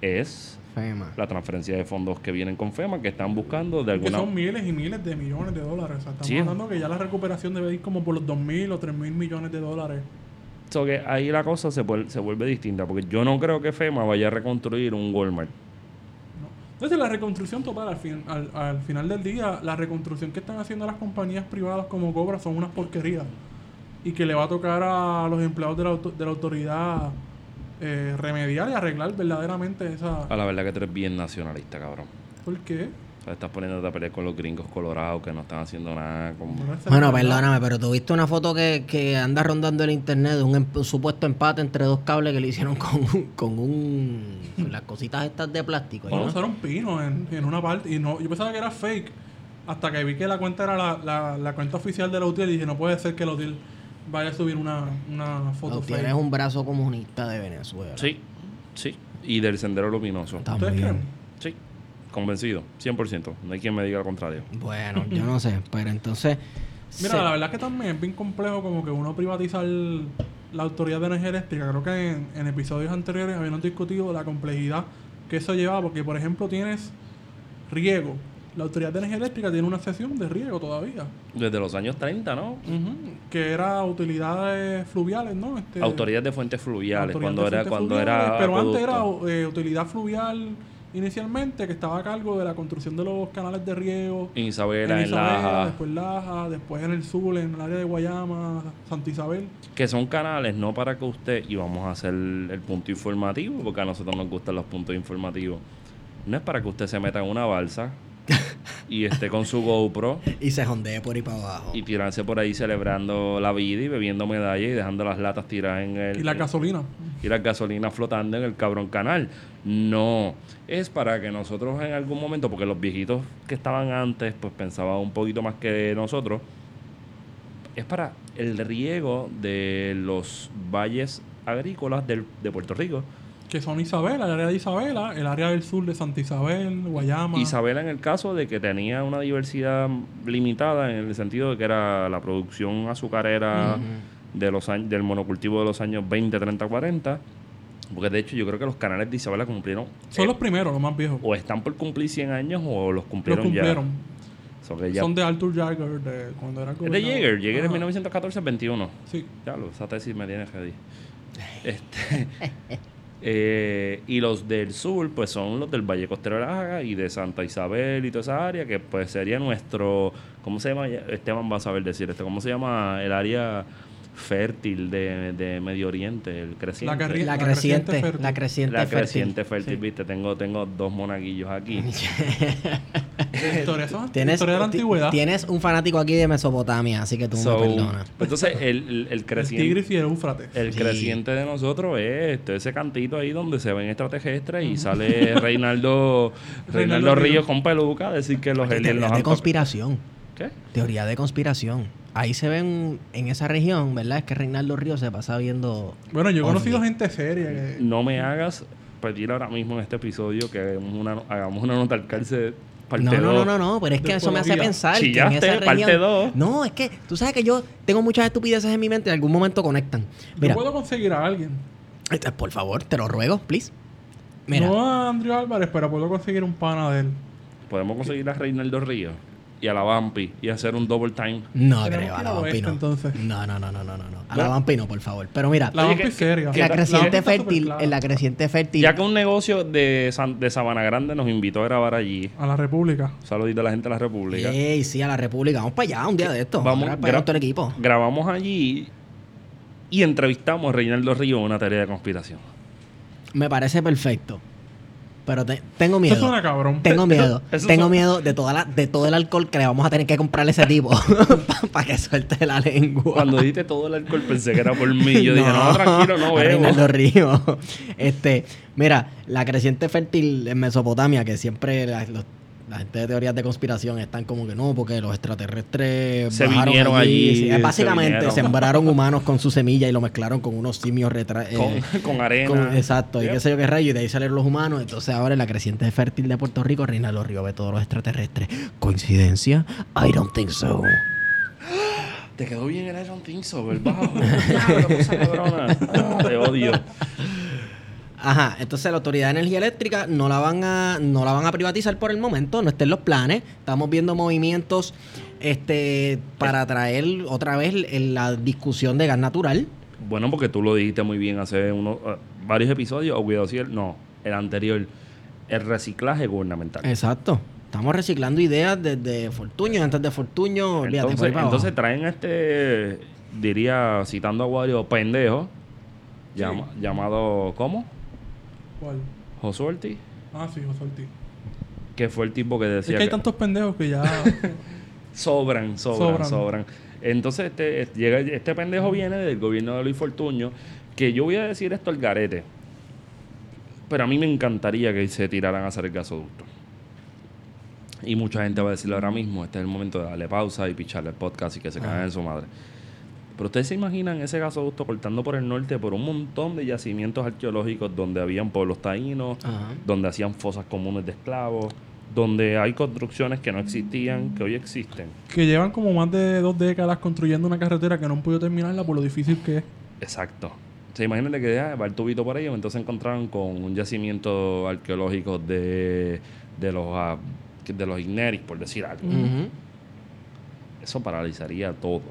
es FEMA. la transferencia de fondos que vienen con FEMA, que están buscando de Que alguna son miles y miles de millones de dólares. O sea, estamos Sí. hablando que ya la recuperación debe ir como por los 2.000 o 3.000 millones de dólares. So que ahí la cosa se, vuel- se vuelve distinta, porque yo no creo que FEMA vaya a reconstruir un Walmart. ¿no? Entonces, la reconstrucción total, al, fin- al, al final del día, la reconstrucción que están haciendo las compañías privadas como Cobra son unas porquerías. Y que le va a tocar a los empleados de la, auto- de la autoridad eh, remediar y arreglar verdaderamente esa... A la verdad que tú eres bien nacionalista, cabrón. ¿Por qué? O sea, estás poniéndote a pelear con los gringos colorados que no están haciendo nada. Es Bueno, perdóname, pero tuviste una foto que, que anda rondando el internet de un, em- un supuesto empate entre dos cables que le hicieron con, un- con un. con las cositas estas de plástico. Bueno, ¿no? usaron pino en, en una parte y no, yo pensaba que era fake hasta que vi que la cuenta era la, la, la cuenta oficial del hotel y dije no puede ser que el hotel vaya a subir una, una foto Tienes fake. un brazo comunista de Venezuela. Sí, sí. Y del sendero luminoso. ¿Ustedes creen? Sí, convencido, 100%. No hay quien me diga lo contrario. Bueno, yo no sé, pero entonces. Mira, se- la verdad es que también es bien complejo como que uno privatizar la autoridad de energía eléctrica. Creo que en, en episodios anteriores habíamos discutido la complejidad que eso lleva, porque por ejemplo tienes riego. La autoridad de energía eléctrica tiene una sesión de riego todavía. Desde los años 30, ¿no? Que era utilidades fluviales, ¿no? Este, Autoridad de fuentes fluviales, cuando de era, cuando fluviales, era Pero antes era eh, utilidad fluvial inicialmente, que estaba a cargo de la construcción de los canales de riego. en Isabela, en Isabela, Laja, después Laja, después en el sur, en el área de Guayama, Santa Isabel. que son canales no para que usted, y vamos a hacer el punto informativo, porque a nosotros nos gustan los puntos informativos, no es para que usted se meta en una balsa y esté con su GoPro Y se jondee por ahí para abajo. y tirarse por ahí celebrando la vida y bebiendo medallas y dejando las latas tiradas en el... Y la gasolina. y la gasolina flotando en el cabrón canal. No, es para que nosotros en algún momento, porque los viejitos que estaban antes, pues pensaban un poquito más que nosotros, es para el riego de los valles agrícolas del- de Puerto Rico. Que son Isabela, el área de Isabela, el área del sur de Santa Isabel, Guayama. Isabela en el caso de que tenía una diversidad limitada en el sentido de que era la producción azucarera de los años, del monocultivo de los años 20, 30, 40. Porque de hecho yo creo que los canales de Isabela cumplieron... Son eh, los primeros, los más viejos. o están por cumplir 100 años o los Los cumplieron, cumplieron. ya. So que ya- Son de Arthur Jagger, de cuando era es de gobernador. Jäger. Jäger en Ajá. 1914 21. Sí. Ya, lo, esa tesis me tiene ready. Este, eh, y los del sur, pues son los del Valle Costero de la y de Santa Isabel y toda esa área, que pues sería nuestro, ¿cómo se llama? Esteban va a saber decir esto, ¿cómo se llama el área fértil de, de Medio Oriente, el creciente? La carri- La, La creciente, creciente fértil. la creciente La creciente fértil, Sí. viste, tengo, tengo dos monaguillos aquí. Historia, son Tienes, historia de la ti- antigüedad. tienes un fanático aquí de Mesopotamia, así que tú So, me perdonas. entonces, el, el, el El creciente... Tigris y el Éufrates. El Sí. creciente de nosotros es este, ese cantito ahí donde se ven extraterrestres y sale Reinaldo, Reinaldo Ríos con peluca a decir que los aliens de conspiración. ¿Qué? Teoría de conspiración. Ahí se ven en esa región, ¿verdad? Es que Reinaldo Ríos se pasa viendo. Bueno, yo he conocido gente seria que... No me hagas pedir ahora mismo en este episodio que hagamos una, hagamos una nota al cárcel parte No, no, no, no, no, pero es que eso me hace pensar que en esa parte región. dos. No, es que tú sabes que yo tengo muchas estupideces en mi mente y en algún momento conectan. Mira, Yo puedo conseguir a alguien. este, por favor, te lo ruego, please. Mira, No a Andrew Álvarez, pero puedo conseguir un pana de él. Podemos conseguir a Reinaldo Ríos y a la Vampi y hacer un double time. no creo, que a la Vampi no. entonces. No, no, no, no, no, no. no. A la Vampi no, por favor. Pero mira, La Vampi seria. la creciente fértil, en la creciente fértil. Ya que un negocio de, San- de Sabana Grande nos invitó a grabar allí. A la República. Saludito a la gente de la República. Ey, sí, a la República. Vamos para allá un día de esto. Vamos, para allá todo el equipo. grabamos allí y entrevistamos a Reinaldo Ríos en una teoría de conspiración. Me parece perfecto. Pero te- tengo miedo. Eso suena cabrón. Tengo miedo. Eso tengo miedo de toda la, de todo el alcohol que le vamos a tener que comprarle a ese tipo para que suelte la lengua. Cuando dijiste todo el alcohol pensé que era por mí. Yo dije, no, tranquilo, no a veo. Reinaldo Río. Este, mira, la creciente fértil en Mesopotamia, que siempre la, los- la gente de teorías de conspiración están como que no, porque los extraterrestres Se bajaron vinieron allí, Sí, se básicamente vinieron. sembraron humanos con su semilla y lo mezclaron con unos simios retra eh, Con, arena. con- exacto, y qué sé yo qué rayo, y de ahí salieron los humanos. Entonces ahora en la creciente fértil de Puerto Rico, Reinaldo Río ve todos los extraterrestres. ¿Coincidencia? I don't think so. Te quedó bien el Iron Think So, cabrona. Ah, te odio. Ajá, entonces la Autoridad de Energía Eléctrica no la van a no la van a privatizar por el momento, no está en los planes. Estamos viendo movimientos este para traer otra vez la discusión de gas natural. Bueno, porque tú lo dijiste muy bien hace unos, ah, varios episodios, o cuidado si el, no, el anterior, el reciclaje gubernamental. Exacto. Estamos reciclando ideas desde Fortuño, antes de Fortuño, Entonces, entonces traen este, diría, citando a Wario, pendejo, llama- llamado, ¿cómo? ¿Cuál? Josué Ortiz, Ah, sí, José Ortiz. que fue el tipo que Es decía que hay tantos pendejos que ya... sobran, sobran, Sobran. sobran. Entonces, este, este- llega, este pendejo viene del gobierno de Luis Fortuño, que yo voy a decir esto al garete, pero a mí me encantaría que se tiraran a hacer el gasoducto. Y mucha gente va a decirlo ahora mismo, este es el momento de darle pausa y picharle el podcast y que se caigan en su madre. Pero ustedes se imaginan ese gasoducto cortando por el norte por un montón de yacimientos arqueológicos donde habían pueblos taínos, Ajá. donde hacían fosas comunes de esclavos, donde hay construcciones que no existían, que hoy existen. que llevan como más de dos décadas construyendo una carretera que no han podido terminarla por lo difícil que es. Exacto. O sea, imagínate que ah, va el tubito por ahí, entonces encontraron con un yacimiento arqueológico de, de los ah, de los Igneris, por decir algo. Eso paralizaría todo.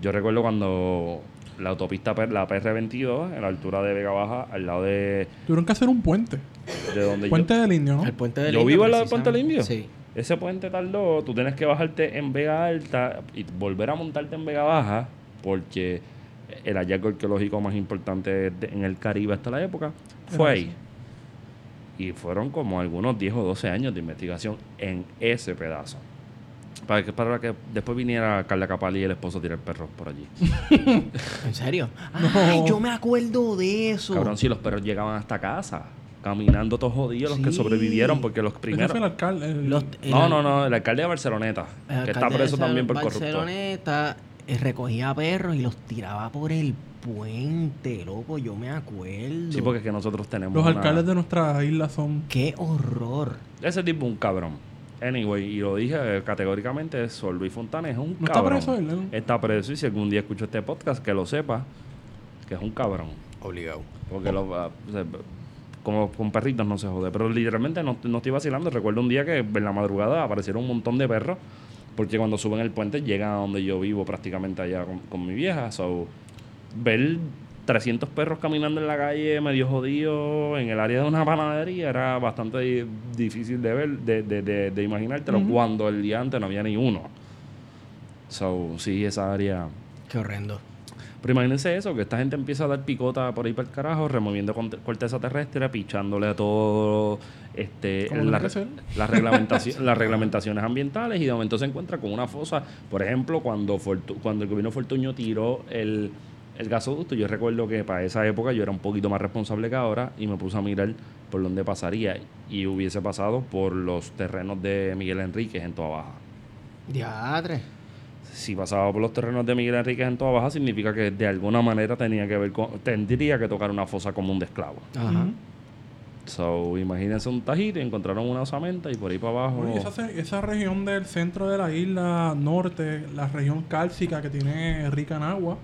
Yo recuerdo cuando la autopista, la PR22, en la altura de Vega Baja, al lado de, Tuvieron que hacer un puente. de donde Puente yo... del Indio, ¿no? El puente del Yo Indio, vivo al lado del puente del. Indio. Sí. Ese puente tardó, tú tienes que bajarte en Vega Alta y volver a montarte en Vega Baja, porque el hallazgo arqueológico más importante de- en el Caribe hasta la época fue Era ahí. Y fueron como algunos 10 o 12 años de investigación en ese pedazo. Para que, para que después viniera Carla Capali y el esposo a tirar perros por allí. ¿En serio? Ay, yo me acuerdo de eso. Cabrón, si los perros llegaban hasta casa, caminando todos jodidos los que sobrevivieron, porque los primeros... fue el alcalde. el- Los- el No, no, no, el alcalde de Barceloneta, el que está preso de también por corrupto. Barceloneta eh, recogía perros y los tiraba por el puente, loco, yo me acuerdo. Sí, porque es que nosotros tenemos Los una- alcaldes de nuestra isla son... Qué horror. Ese tipo es un cabrón. Anyway, y lo dije eh, categóricamente, Sol Luis Fontana es un ¿No está cabrón. preso él? ¿no? Está preso y si algún día escucho este podcast, que lo sepa, que es un cabrón. Obligado. Porque lo, o sea, como con perritos no se jode. Pero literalmente no, no estoy vacilando. Recuerdo un día que en la madrugada aparecieron un montón de perros. Porque cuando suben el puente llegan a donde yo vivo, prácticamente allá con, con mi vieja. So, ver 300 perros caminando en la calle, medio jodidos, en el área de una panadería, era bastante di- difícil de ver, de, de, de, de imaginártelo, cuando el día antes no había ni uno. So, sí, esa área. Qué horrendo. Pero imagínense eso, que esta gente empieza a dar picota por ahí para el carajo, removiendo corteza terrestre, pichándole a todo este, la- las, reglamentaci- las reglamentaciones ambientales y de momento se encuentra con una fosa. Por ejemplo, cuando, Fortu- cuando el gobierno Fortuño tiró el, el gasoducto, yo recuerdo que para esa época yo era un poquito más responsable que ahora y me puse a mirar por dónde pasaría y hubiese pasado por los terrenos de Miguel Enríquez en Toa Baja. Diadre. Si pasaba por los terrenos de Miguel Enríquez en Toa Baja, significa que de alguna manera tenía que ver con, tendría que tocar una fosa común de esclavos. Ajá. So, imagínense un tajito y encontraron una osamenta y por ahí para abajo. Oye, esa, se- esa región del centro de la isla norte, la región cálcica que tiene rica en agua,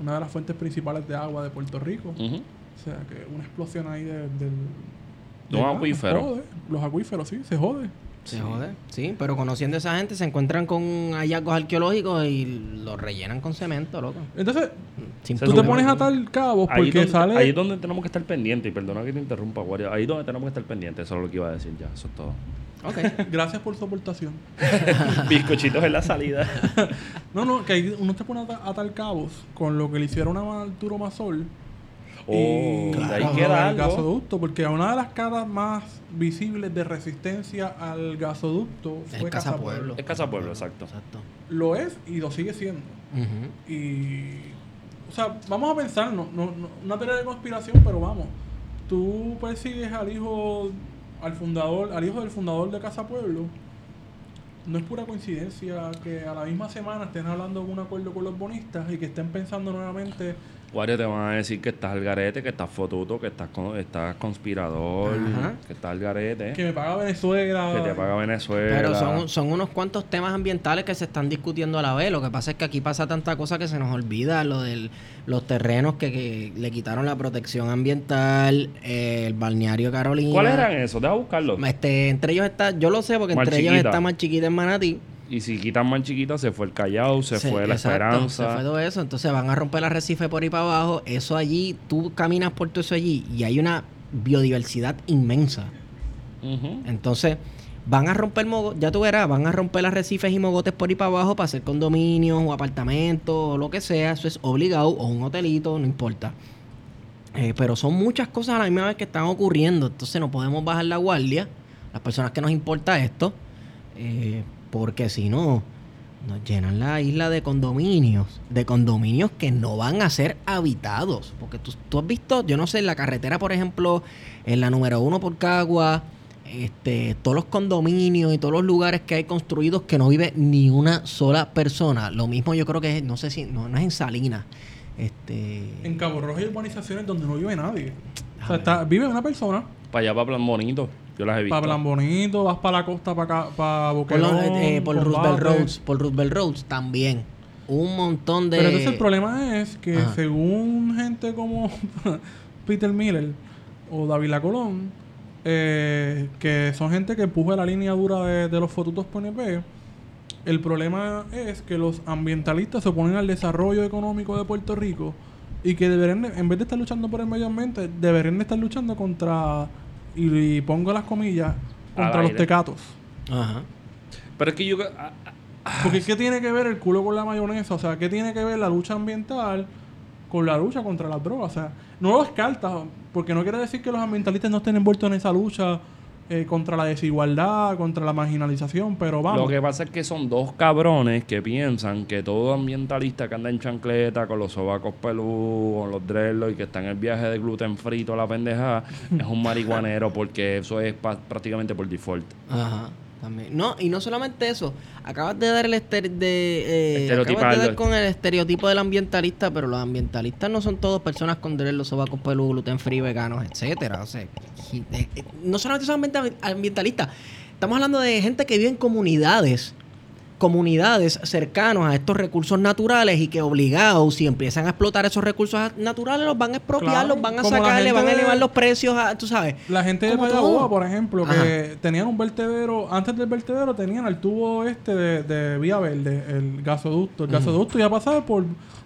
una de las fuentes principales de agua de Puerto Rico. O sea, que una explosión ahí de- del... De un del- acuífero. jode. Los acuíferos, sí, se jode. Se jode. Sí, pero conociendo a esa gente se encuentran con hallazgos arqueológicos y los rellenan con cemento, loco. Entonces, Sin tú te pones a tal cabo Ahí, porque donde, sale... ahí es donde tenemos que estar pendientes. Y perdona que te interrumpa, Wario. Ahí es donde tenemos que estar pendientes. Eso es lo que iba a decir ya. Eso es todo. Ok. Gracias por su aportación. Bizcochitos en la salida. No, no, que ahí uno te pone a, a tal cabos con lo que le hicieron a Arturo Masol. Oh, y de ahí queda el algo. gasoducto, porque una de las caras más visibles de resistencia al gasoducto El fue Casa Casa Pueblo. Pueblo. Es Casa Pueblo, exacto. Exacto. Lo es y lo sigue siendo. Y. O sea, vamos a pensar, no, no, no- una teoría de conspiración, pero vamos. Tú persigues al hijo, al fundador, al hijo del fundador de Casa Pueblo. No es pura coincidencia que a la misma semana estén hablando de un acuerdo con los bonistas y que estén pensando nuevamente. Wario te van a decir que estás al garete, que estás fotuto, que estás, con- estás conspirador, Ajá. que estás al garete, Que me paga Venezuela. que te paga Venezuela. Pero son, son unos cuantos temas ambientales que se están discutiendo a la vez. Lo que pasa es que aquí pasa tanta cosa que se nos olvida. Lo de los terrenos que, que le quitaron la protección ambiental, eh, el balneario Carolina. ¿Cuáles eran esos? Deja buscarlos. Este, entre ellos está, yo lo sé porque Mar entre ellos está más chiquita en Manatí. Y si quitan más chiquita, se fue el Callao, se, fue la exacto, Esperanza. Se fue todo eso. Entonces van a romper el arrecife por ahí para abajo. Eso allí, tú caminas por todo eso allí y hay una biodiversidad inmensa. Entonces, van a romper, ya tú verás, van a romper arrecifes y mogotes por ahí para abajo para hacer condominios o apartamentos o lo que sea. Eso es obligado, o un hotelito, no importa. Eh, pero son muchas cosas a la misma vez que están ocurriendo. Entonces, no podemos bajar la guardia, las personas que nos importa esto, eh, porque si no, nos llenan la isla de condominios, de condominios que no van a ser habitados. Porque tú, tú has visto, yo no sé, en la carretera, por ejemplo, en la número uno por Cagua, este, todos los condominios y todos los lugares que hay construidos que no vive ni una sola persona. Lo mismo yo creo que es, no sé si, no, no es en Salinas. Este, En Cabo Rojo hay urbanizaciones donde no vive nadie. O sea, está- vive una persona. Para allá, para Plan Bonito. Yo las he visto. Para Plan Bonito, vas para la costa, para acá, para por, los- Boquerón, eh, por Combate. Roosevelt Roads, por Roosevelt Roads también. Un montón de... Pero entonces el problema es que Ajá. según gente como Peter Miller o David Colón, eh, que son gente que empuja la línea dura de, de los fotutos PNP, el problema es que los ambientalistas se oponen al desarrollo económico de Puerto Rico y que deberían, de- en vez de estar luchando por el medio ambiente, deberían de estar luchando contra, y, y pongo las comillas, contra los tecatos. Ajá. Pero es que yo... ah, ah, Porque ¿qué tiene que ver el culo con la mayonesa? O sea, ¿qué tiene que ver la lucha ambiental con la lucha contra las drogas? O sea, no lo descarta, porque no quiere decir que los ambientalistas no estén envueltos en esa lucha eh, contra la desigualdad, contra la marginalización, pero vamos. Lo que pasa es que son dos cabrones que piensan que todo ambientalista que anda en chancleta con los sobacos peludos, con los dreadlocks y que está en el viaje de gluten frito, la pendeja, es un marihuanero porque eso es pa- prácticamente por default. Ajá. También. No, y no solamente eso. Acabas de dar el ester de, eh, acabas de dar con el estereotipo del ambientalista, pero los ambientalistas no son todos personas con los sobacos peludos, gluten free, veganos, etcétera. O sea, eh, eh, no solamente son ambienta- ambientalistas. estamos hablando de gente que vive en comunidades, comunidades cercanos a estos recursos naturales y que obligados, si empiezan a explotar esos recursos naturales, los van a expropiar, Claro, los van a sacar, le van a elevar los precios, a, tú sabes. La gente de todo. por ejemplo, que tenían un vertedero, antes del vertedero tenían el tubo este de, de Vía Verde, el gasoducto. El gasoducto ya pasaba por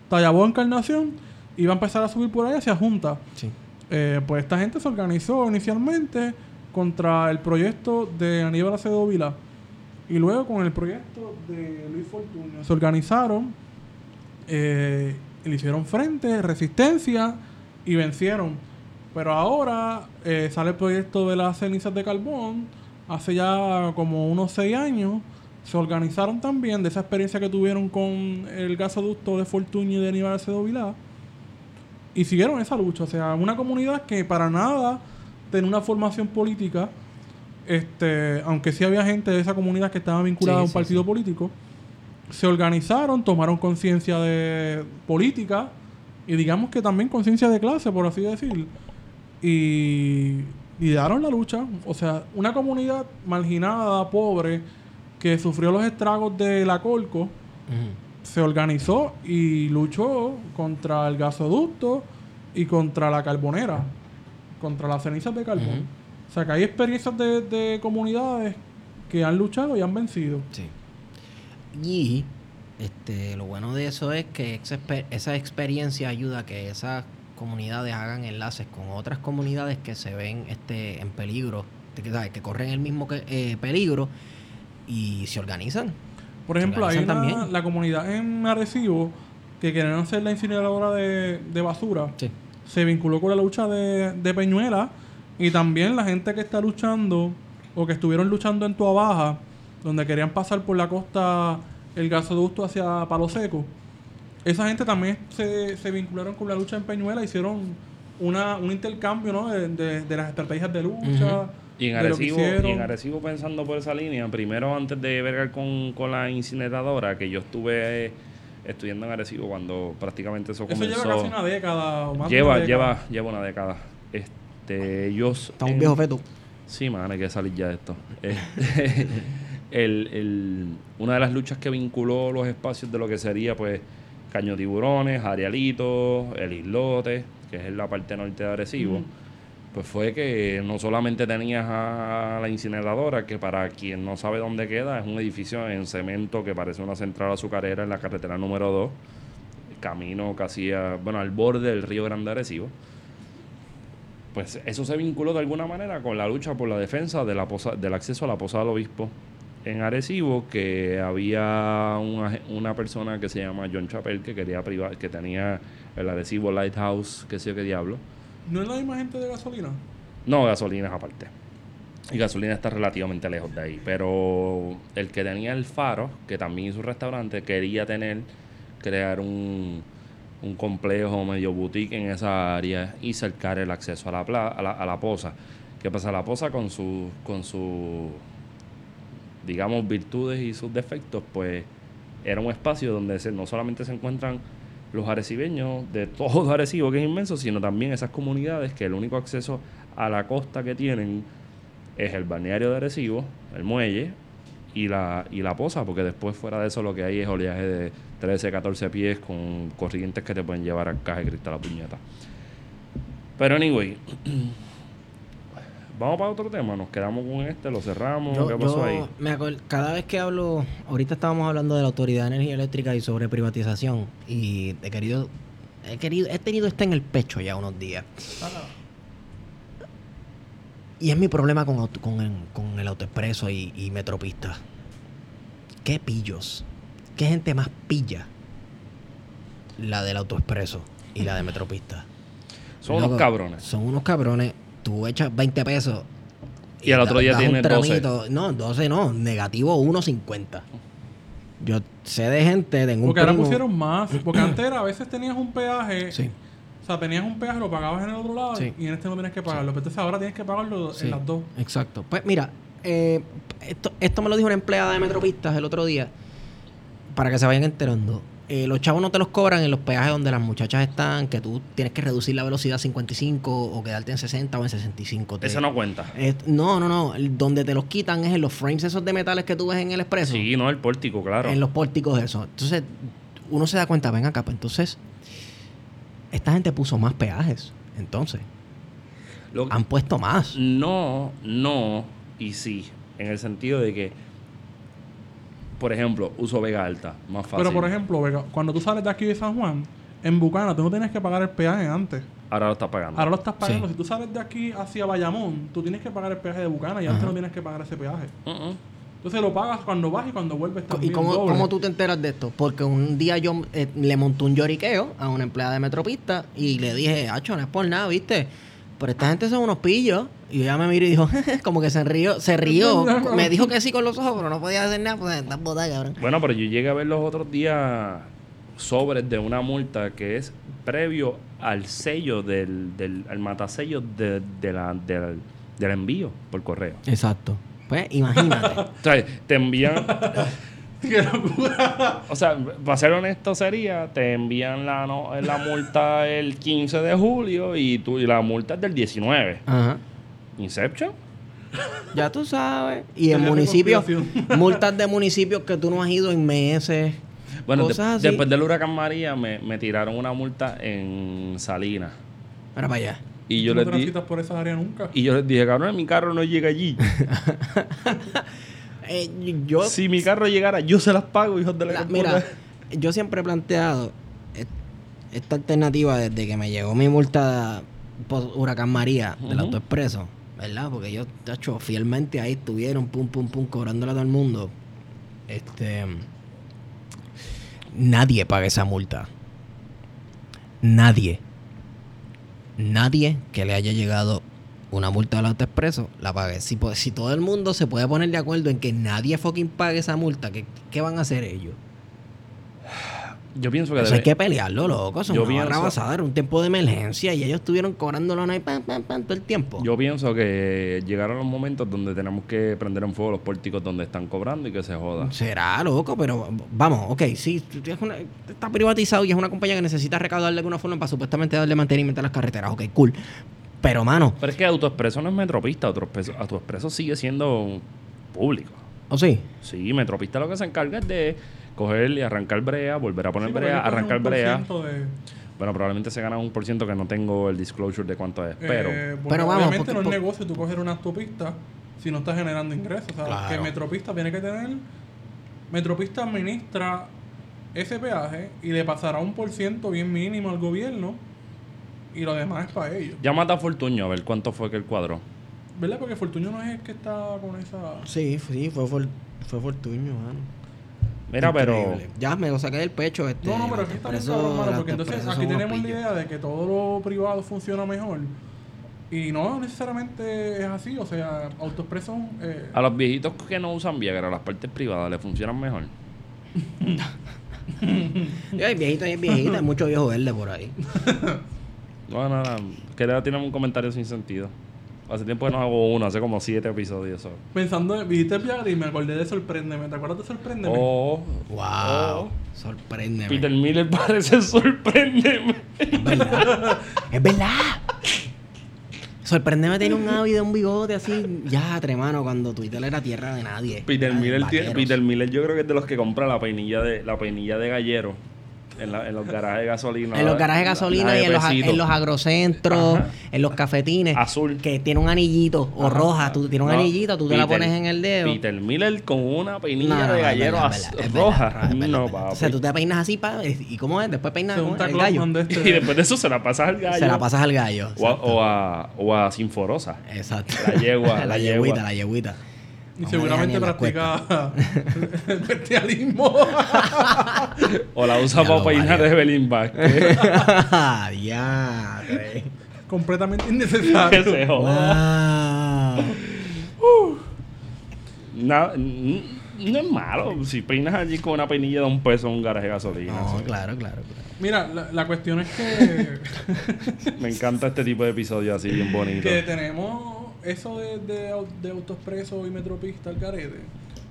Tallaboa Encarnación y iba a empezar a subir por ahí hacia Junta. Sí. Eh, pues esta gente se organizó inicialmente contra el proyecto de Aníbal Acevedo Vila y luego con el proyecto de Luis Fortunio. Se organizaron, eh, le hicieron frente, resistencia y vencieron. Pero ahora eh, sale el proyecto de las cenizas de carbón. Hace ya como unos seis años se organizaron también de esa experiencia que tuvieron con el gasoducto de Fortunio y de Aníbal Acevedo Vilá y siguieron esa lucha. O sea, una comunidad que para nada tenía una formación política, este, aunque sí había gente de esa comunidad que estaba vinculada Sí, a un sí, partido sí. político, se organizaron, tomaron conciencia de política y digamos que también conciencia de clase, por así decir, y, y daron la lucha. O sea, una comunidad marginada, pobre, que sufrió los estragos de la Colco, se organizó y luchó contra el gasoducto y contra la carbonera, contra las cenizas de carbón. O sea que hay experiencias de, de comunidades que han luchado y han vencido. Sí. Y este, lo bueno de eso es que esa, exper- esa experiencia ayuda a que esas comunidades hagan enlaces con otras comunidades que se ven este, en peligro, que, corren el mismo que- eh, peligro y se organizan. Por ejemplo, hay una, la comunidad en Arecibo que querían hacer la incineradora de, de basura. Sí. Se vinculó con la lucha de, de Peñuela y también la gente que está luchando o que estuvieron luchando en Tua Baja, donde querían pasar por la costa el gasoducto hacia Palo Seco. Esa gente también se, se vincularon con la lucha en Peñuela, hicieron una, un intercambio ¿no? de, de- de las estrategias de lucha. Y en, Arecibo, y en Arecibo pensando por esa línea, primero antes de vergar con, con la incineradora, que yo estuve eh, estudiando en Arecibo cuando prácticamente eso Eso comenzó. lleva casi una década o más de lleva, una década. lleva, lleva una década. Este, ellos Está un viejo feto. Sí, man, hay que salir ya de esto. Este, el, el- una de las luchas que vinculó los espacios de lo que sería, pues, Caño Tiburones, Arialito, El Islote, que es la parte norte de Arecibo, pues fue que no solamente tenías a la incineradora, que para quien no sabe dónde queda, es un edificio en cemento que parece una central azucarera en la carretera número 2, camino casi a, bueno, al borde del río Grande Arecibo pues eso se vinculó de alguna manera con la lucha por la defensa de la posa- del acceso a la posada del obispo en Arecibo, que había un aje- una persona que se llama John Chapel que quería privar, que tenía el Arecibo Lighthouse, que sé yo qué diablo. ¿No es la misma gente de gasolina? No, gasolina es aparte. Y gasolina está relativamente lejos de ahí. Pero el que tenía el faro, que también hizo un restaurante, quería tener, crear un, un complejo medio boutique en esa área y cercar el acceso a la, pla- a la, a la poza. ¿Qué pasa? La poza con su, con su, digamos, virtudes y sus defectos, pues era un espacio donde se- no solamente se encuentran los arecibeños de todo Arecibo, que es inmenso, sino también esas comunidades que el único acceso a la costa que tienen es el balneario de Arecibo, el muelle y la, y la poza, porque después fuera de eso lo que hay es oleaje de 13, 14 pies con corrientes que te pueden llevar al caje de cristal a la puñeta. Pero anyway, vamos para otro tema, nos quedamos con este, lo cerramos, Yo, ¿qué pasó yo ahí? me acuerdo, cada vez que hablo, ahorita estábamos hablando de la Autoridad de Energía Eléctrica y sobre privatización y he querido, he querido, he tenido esto en el pecho ya unos días. Y es mi problema con, auto- con, el, con el autoexpreso y, y Metropista. ¿Qué pillos? ¿Qué gente más pilla? La del autoexpreso y la de Metropista. Son unos cabrones. Son unos cabrones. Tú echas 20 pesos. Y al otro día tienes 12. tramito. No, 12 no. Negativo 1.50. Yo sé de gente, tengo un Porque ahora pusieron más. Porque antes era, a veces tenías un peaje. Sí. O sea, tenías un peaje, lo pagabas en el otro lado Sí. y en este no tienes que pagarlo. Pero entonces ahora tienes que pagarlo Sí, en las dos. Exacto. Pues mira, eh, esto, esto me lo dijo una empleada de Metropistas el otro día, para que se vayan enterando. eh, los chavos no te los cobran en los peajes donde las muchachas están, que tú tienes que reducir la velocidad a 55 o quedarte en 60 o en 65. Te- Eso no cuenta. Eh, no, no, no. Donde te los quitan es en los frames esos de metales que tú ves en el expreso. Sí, no, el pórtico, claro. En los pórticos eso. Entonces, uno se da cuenta, ven acá, pues entonces, esta gente puso más peajes. Entonces, Lo- han puesto más. No, no y sí. En el sentido de que, por ejemplo, uso Vega Alta, más fácil. Pero por ejemplo, Vega, cuando tú sales de aquí de San Juan, en Bucana tú no tienes que pagar el peaje antes. Ahora lo estás pagando. Ahora lo estás pagando. Sí. Si tú sales de aquí hacia Bayamón, tú tienes que pagar el peaje de Bucana y antes no tienes que pagar ese peaje. Uh-uh. Entonces lo pagas cuando vas y cuando vuelves ¿Y también cómo, doble. cómo tú te enteras de esto? Porque un día yo eh, le monté un lloriqueo a una empleada de Metropista y le dije, Acho, no es por nada, ¿viste? Pero esta gente son unos pillos. Y ella me miró y dijo, como que se rió, se rió. me dijo que sí con los ojos, pero no podía hacer nada, pues estás botada, cabrón. Bueno, pero yo llegué a ver los otros días sobres de una multa que es previo al sello del, del al matasello de, de la, del, del envío por correo. Exacto. Pues imagínate. O sea, te envían, ¡Qué locura! o sea, para ser honesto sería, te envían la, no- la multa el 15 de julio y, tú, y la multa es del 19. Ajá. Inception. Ya tú sabes. Y en municipios, multas de municipios que tú no has ido en meses. Bueno, de- así. después del huracán María me, me tiraron una multa en Salinas. Mira para allá. Y yo no les di, transitas por esa área nunca. y yo les dije, cabrón, mi carro no llega allí. Eh, yo, si mi carro llegara, yo se las pago, hijos de la, la- mira, yo siempre he planteado est- esta alternativa desde que me llegó mi multa por Huracán María del Ujú. autoexpreso, ¿verdad? Porque yo, tacho, fielmente ahí estuvieron, pum, pum, pum, cobrándole a todo el mundo. Este. Nadie paga esa multa. Nadie. Nadie que le haya llegado una multa del autoexpreso la pague. Si, si todo el mundo se puede poner de acuerdo en que nadie fucking pague esa multa, ¿qué, qué van a hacer ellos? Yo pienso que Eso debe- hay que pelearlo, loco. Eso Yo una pienso- basada, era un tiempo de emergencia y ellos estuvieron cobrándolo ahí pam, pam, pam, todo el tiempo. Yo pienso que llegaron los momentos donde tenemos que prender en fuego los pórticos donde están cobrando y que se joda. Será loco, pero vamos, ok, sí, es una- está privatizado y es una compañía que necesita recaudar de alguna forma para supuestamente darle mantenimiento a las carreteras, ok, cool. Pero, mano, Pero es que Autoexpreso no es Metropista, Autoexpreso, Autoexpreso sigue siendo público. ¿o sí? Sí, Metropista lo que se encarga es de coger y arrancar brea, volver a poner Sí, brea, arrancar brea. de- Bueno, probablemente se gana un por ciento que no tengo el disclosure de cuánto es, pero... Eh, porque Pero vamos, obviamente porque- no es negocio tú coger una autopista si no estás generando ingresos. O sea, Claro. que Metropista tiene que tener... Metropista administra ese peaje y le pasará un por ciento bien mínimo al gobierno y lo demás es para ellos. Llámate a Fortuño a ver cuánto fue que el cuadró. ¿Verdad? Porque Fortunio no es el que está con esa... Sí, sí, fue, for- fue Fortuño, mano. Mira, pero... Ya me lo saqué del pecho. Este, No, no, pero aquí está bien porque entonces aquí tenemos la idea de que todo lo privado funciona mejor. Y no necesariamente es así, o sea, AutoExpreso... Eh, A los viejitos que no usan Viagra, las partes privadas le funcionan mejor. Hay viejitos y hay viejitas, hay mucho viejo verde por ahí. No, no, no. Quería tirar un comentario sin sentido. Hace tiempo que no hago uno, hace como siete episodios. so. Pensando, viste el Viagra y me acordé de Sorpréndeme. ¿Te acuerdas de Sorpréndeme? Oh, Wow. oh. Sorpréndeme. Peter Miller parece sorpréndeme. Es verdad. es verdad. Sorpréndeme tiene un ávido, un bigote así. Ya, tremano, cuando Twitter era tierra de nadie. Peter Miller. Peter Miller yo creo que es de los que compra la peinilla de la peinilla de gallero en, la- en los garajes de gasolina. En los garajes de gasolina y en los, en los agrocentros, Ajá. en los cafetines. Azul. Que tiene un anillito o Ajá. roja. Tú tienes un No, anillito, tú te la pones en el dedo. Peter Miller con una peinilla no, no, de gallero roja. no, papi. O sea, tú te peinas así, pa, ¿y cómo es? Después peinas el gallo. Este. Y después de eso se la pasas al gallo. Se la pasas al gallo. O a, o a, o a Sinforosa. Exacto. La yegua, la la yeguita, la yeguita. Y No me seguramente practica el bestialismo. O la usa Ya para peinar de Belín Vázquez. Diatre. Completamente innecesario. se joda. Wow. Na- n- no es malo. Si peinas allí con una peinilla de un peso en un garaje de gasolina. No, claro, claro, claro. Mira, la, la cuestión es que, Me encanta este tipo de episodios así bien bonitos. que tenemos eso de, de, de autoexpreso y metropista al carete.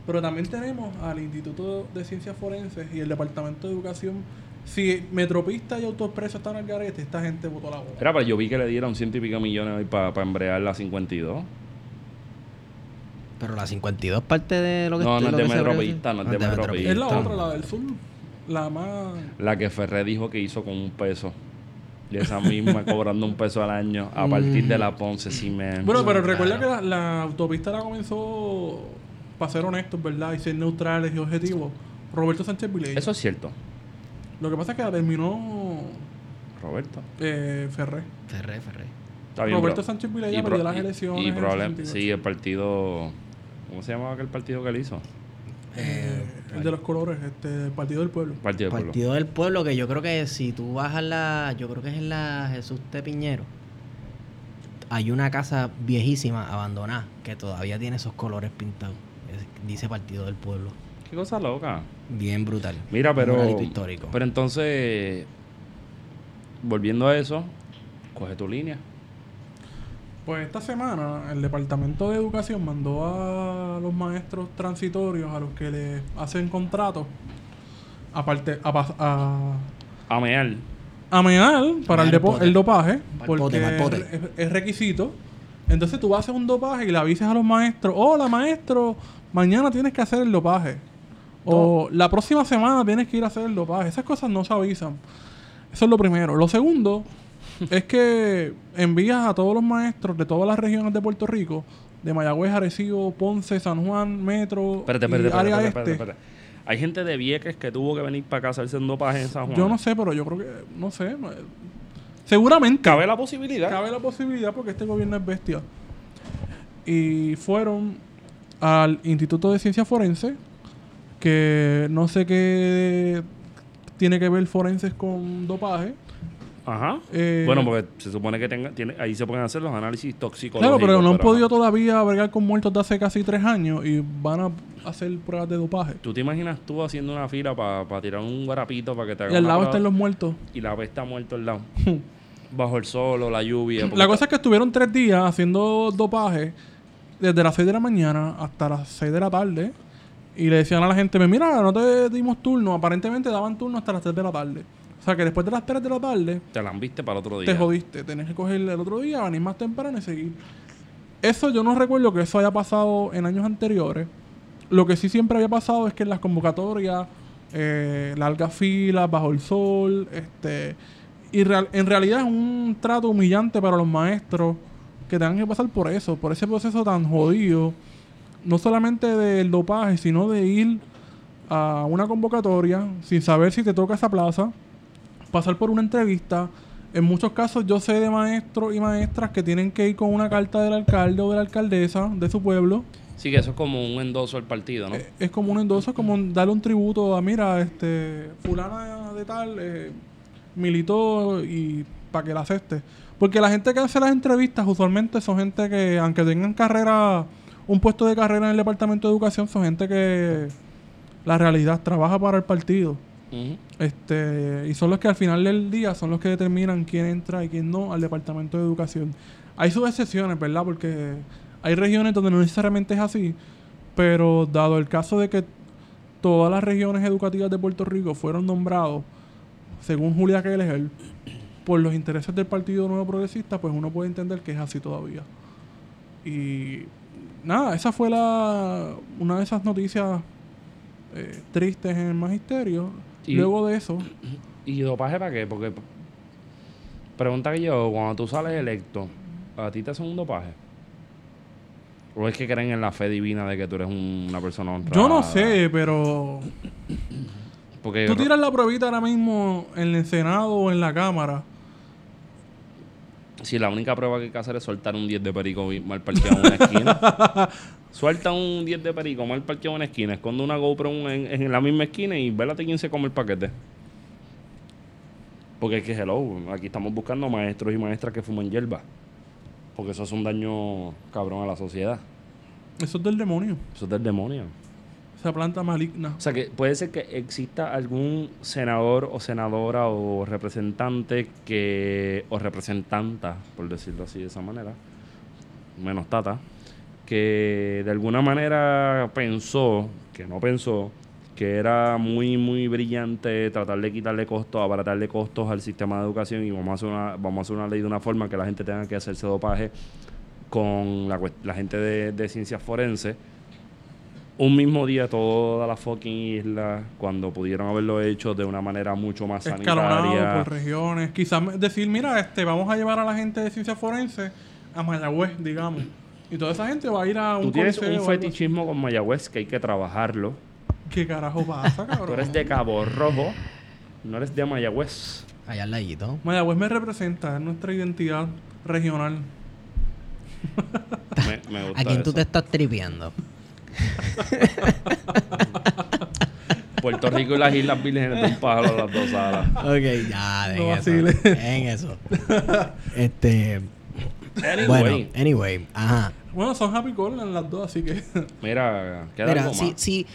Pero también tenemos al Instituto de Ciencias Forenses y el Departamento de Educación. Si Metropista y Autoexpreso están al garete, esta gente votó la bola. Era, pero yo vi que le dieron ciento y pico millones hoy para embrear la 52. Pero la 52 es parte de lo que No, no es de Metropista, no es de Metropista. es la otra, la del sur. La más. La que Ferré dijo que hizo con un peso. Y esa misma cobrando un peso al año a partir de la Ponce Cement. Bueno, pero claro. recuerda que la, la autopista la comenzó, para ser honestos, ¿verdad? Y ser neutrales y objetivos. Roberto Sánchez Vilella. Eso es cierto, Lo que pasa es que la terminó Roberto. eh, Ferré. Ferré, Ferré. Está bien, Roberto pero- Sánchez Vilella y perdió las y- elecciones Y, el 68. sí, el partido. ¿Cómo se llamaba aquel partido que él hizo? Eh, el de los colores, este, Partido del Pueblo. Partido del Pueblo. Partido del Pueblo, que yo creo que si tú vas a la. Yo creo que es en la Jesús de Piñero. Hay una casa viejísima, abandonada, que todavía tiene esos colores pintados. Es- dice Partido del Pueblo. Qué cosa loca. Bien brutal. Mira, Un pero. histórico. Pero entonces. Volviendo a eso, coge tu línea. Pues esta semana el Departamento de Educación mandó a los maestros transitorios, a los que le hacen contratos, aparte a, a, A mear. a mear para el, pote. el dopaje, porque pote, pa'l pote. Es, es requisito. Entonces tú haces un dopaje y le avisas a los maestros, hola maestro, mañana tienes que hacer el dopaje. O la próxima semana tienes que ir a hacer el dopaje. Esas cosas no se avisan. Eso es lo primero. Lo segundo es que envías a todos los maestros de todas las regiones de Puerto Rico, de Mayagüez, Arecibo, Ponce, San Juan, Metro Espérate, y espérate, espérate, área espérate, este. espérate, espérate. Hay gente de Vieques que tuvo que venir para acá a hacerse un dopaje en San Juan. Yo no sé, pero yo creo que, no sé. Seguramente. Cabe la posibilidad. Cabe la posibilidad porque este gobierno es bestia. Y fueron al Instituto de Ciencias Forense, que no sé qué tiene que ver forenses con dopaje. Ajá. Eh, bueno, porque se supone que tenga, tiene, ahí se pueden hacer los análisis toxicológicos. Claro, pero no han podido todavía bregar con muertos de hace casi tres años y van a hacer pruebas de dopaje. ¿Tú te imaginas tú haciendo una fila para tirar un guarapito para que te haga Y al lado están los muertos. y la vez está muerto al lado? Bajo el sol o la lluvia. La cosa es que estuvieron tres días haciendo dopaje desde las 6 de la mañana hasta las 6 de la tarde. Y le decían a la gente, mira, no te dimos turno. Aparentemente daban turno hasta las 3 de la tarde. O sea que después de las 3 de la tarde Te la viste para el otro día. te jodiste. Tenés que coger el otro día, venir más temprano y seguir. Eso yo no recuerdo que eso haya pasado en años anteriores. Lo que sí siempre había pasado es que en las convocatorias, eh, largas filas, bajo el sol, este... Y real- en realidad es un trato humillante para los maestros que tengan que pasar por eso, por ese proceso tan jodido. No solamente del dopaje, sino de ir a una convocatoria sin saber si te toca esa plaza, pasar por una entrevista. En muchos casos yo sé de maestros y maestras que tienen que ir con una carta del alcalde o de la alcaldesa de su pueblo. Sí, que eso es como un endoso al partido, ¿no? Eh, es como un endoso, es como darle un tributo a, mira, este, fulana de tal, eh, militó y para que la acepte. Porque la gente que hace las entrevistas usualmente son gente que, aunque tengan carrera, un puesto de carrera en el Departamento de Educación, son gente que la realidad trabaja para el partido. Este, y son los que al final del día son los que determinan quién entra y quién no al Departamento de Educación. Hay sus excepciones, ¿verdad? Porque hay regiones donde no necesariamente es así, pero dado el caso de que todas las regiones educativas de Puerto Rico fueron nombrados, según Julia Keller, por los intereses del Partido Nuevo Progresista, pues uno puede entender que es así todavía. Y nada, esa fue la una de esas noticias eh, tristes en el magisterio. Y- Luego de eso, ¿Y dopaje para qué? Porque pregunta que yo, cuando tú sales electo, ¿a ti te hacen un dopaje? ¿O es que creen en la fe divina de que tú eres un- una persona honrada? yo no sé, pero Porque tú tiras la pruebita ahora mismo en el Senado o en la Cámara. si la única prueba que hay que hacer es soltar un 10 de perico mal parqueado en una esquina. Suelta un 10 de perico mal parqueado en una esquina, esconde una GoPro en, en la misma esquina y vélate quién se come el paquete. Porque es que, hello, aquí estamos buscando maestros y maestras que fumen hierba. Porque eso es un daño cabrón a la sociedad. Eso es del demonio. Eso es del demonio. Esa planta maligna. O sea que puede ser que exista algún senador o senadora o representante que, o representanta, por decirlo así de esa manera, menos tata, que de alguna manera pensó, que no pensó, que era muy, muy brillante tratar de quitarle costos, abaratarle costos al sistema de educación y vamos a hacer una, vamos a hacer una ley de una forma que la gente tenga que hacerse dopaje con la, gente de, de ciencias forenses. Un mismo día toda la fucking isla, cuando pudieron haberlo hecho de una manera mucho más Escalonado sanitaria. por regiones. Quizás decir, mira, este, vamos a llevar a la gente de ciencia forense a Mayagüez, digamos. Y toda esa gente va a ir a un Tú tienes un fetichismo con Mayagüez que hay que trabajarlo. ¿Qué carajo pasa, cabrón? Tú eres de Cabo Rojo, no eres de Mayagüez. Allá al ladito. Mayagüez me representa, es nuestra identidad regional. Me, me gusta ¿A quién tú te estás tripeando? Puerto Rico y las Islas Vírgenes de un pájaro las dos alas. Ok, ya, No en eso. vacile. En eso. Este. Anyway, Bueno, anyway, ajá. Bueno, son happy en las dos, así que... mira, queda Mira, algo si, más. si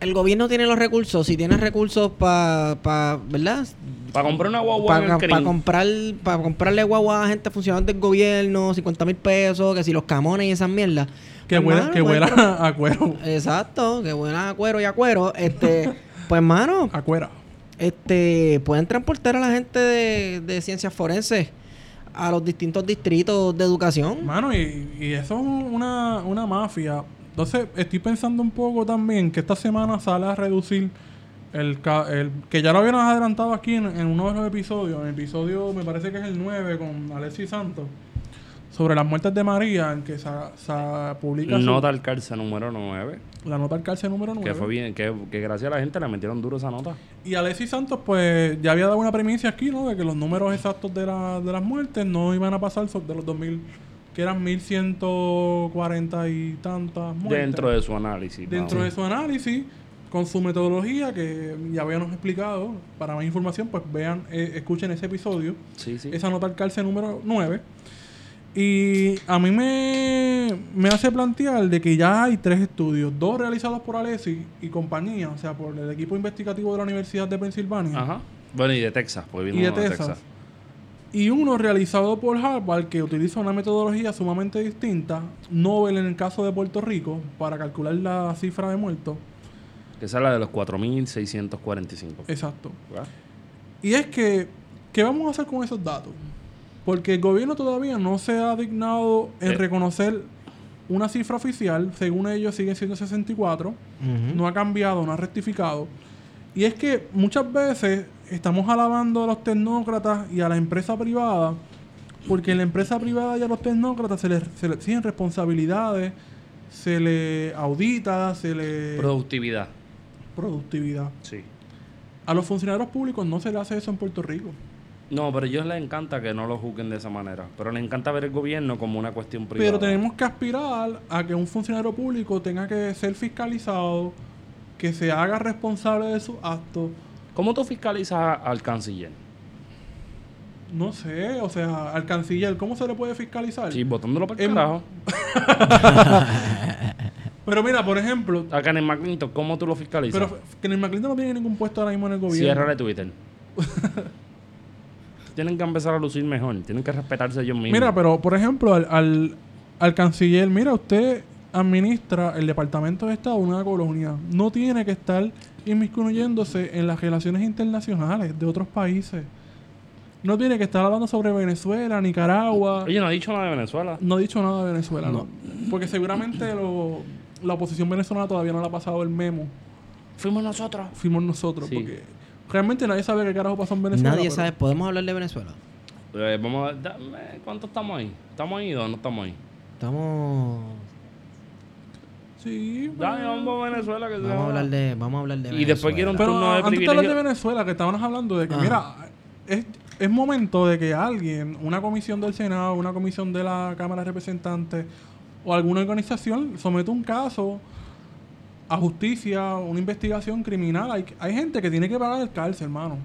el gobierno tiene los recursos, si tiene recursos para, pa, ¿verdad? Para comprar una guagua Para CRIM. comprar, para comprarle guagua a gente funcionario del gobierno, 50 mil pesos, que si los camones y esas mierdas. Que Pues, huela, que pues, huela pero- a cuero. Exacto, que huela a cuero y a cuero. Este, pues, mano, A cuera. este, pueden transportar a la gente de, de ciencias forenses a los distintos distritos de educación. Mano, y, y eso es una, una mafia. Entonces, estoy pensando un poco también que esta semana sale a reducir el, el que ya lo habíamos adelantado aquí en, en uno de los episodios. En el episodio, me parece que es el 9 con Alexis Santos. Sobre las muertes de María, en que se, se publica Nota al cárcel número 9. la nota al cárcel número 9. Que fue bien, que, que gracias a la gente le metieron duro esa nota. Y Alexis Santos, pues, ya había dado una premisa aquí, ¿no? De que los números exactos de, la, de las muertes no iban a pasar de los 2000, que eran 1140 y tantas muertes. Dentro de su análisis. Dentro de su análisis, con su metodología, que ya habíamos explicado. Para más información, pues vean, eh, escuchen ese episodio. Sí, sí. Esa nota al cárcel número 9. Y a mí me, me hace plantear de que ya hay tres estudios, dos realizados por Alessi y compañía, o sea, por el equipo investigativo de la Universidad de Pensilvania Ajá. Bueno, y de Texas, pues vino y de Texas. Y uno realizado por Harvard que utiliza una metodología sumamente distinta, Nobel en el caso de Puerto Rico, para calcular la cifra de muertos. Que es la de los 4.645. Exacto. ¿verdad? Y es que, ¿qué vamos a hacer con esos datos? Porque el gobierno todavía no se ha dignado en Eh. reconocer una cifra oficial, según ellos sigue siendo 64, Ujú. no ha cambiado, no ha rectificado. Y es que muchas veces estamos alabando a los tecnócratas y a la empresa privada, porque en la empresa privada y a los tecnócratas se les, se les exigen responsabilidades, se le audita, se le... Productividad. productividad. Sí. A los funcionarios públicos no se le hace eso en Puerto Rico. No, pero a ellos les encanta que no lo juzguen de esa manera. Pero les encanta ver el gobierno como una cuestión privada. Pero tenemos que aspirar a que un funcionario público tenga que ser fiscalizado, que se haga responsable de sus actos. ¿Cómo tú fiscalizas al canciller? No sé, o sea, al canciller, ¿cómo se le puede fiscalizar? Sí, botándolo para el carajo. Pero mira, por ejemplo, A Kenneth McClintock, ¿cómo tú lo fiscalizas? pero el McClinton no tiene ningún puesto ahora mismo en el gobierno. Ciérrale Twitter. tienen que empezar a lucir mejor. Tienen que respetarse ellos mismos. Mira, pero por ejemplo, al, al, al canciller, mira, usted administra el Departamento de Estado de una colonia. No tiene que estar inmiscuyéndose en las relaciones internacionales de otros países. No tiene que estar hablando sobre Venezuela, Nicaragua. Oye, no ha dicho nada de Venezuela. No ha dicho nada de Venezuela, no. Porque seguramente lo- la oposición venezolana todavía no le ha pasado el memo. Fuimos nosotros. Fuimos nosotros. Sí. Porque realmente nadie sabe qué carajo pasó en Venezuela. Nadie pero- sabe. ¿Podemos hablar de Venezuela? Eh, vamos a da- eh, ¿Cuánto estamos ahí? ¿Estamos ahí o no estamos ahí? Estamos... Sí. Dale, bueno. vamos a Venezuela. Que Vamos a hablar de, vamos a hablar de Y después quiero un Venezuela. Pero turno de antes de hablar de. Venezuela, que estábamos hablando de que, Ajá. mira, es, es momento de que alguien, una comisión del Senado, una comisión de la Cámara de Representantes o alguna organización someta un caso a justicia, una investigación criminal. Hay, hay gente que tiene que pagar el cárcel, hermano.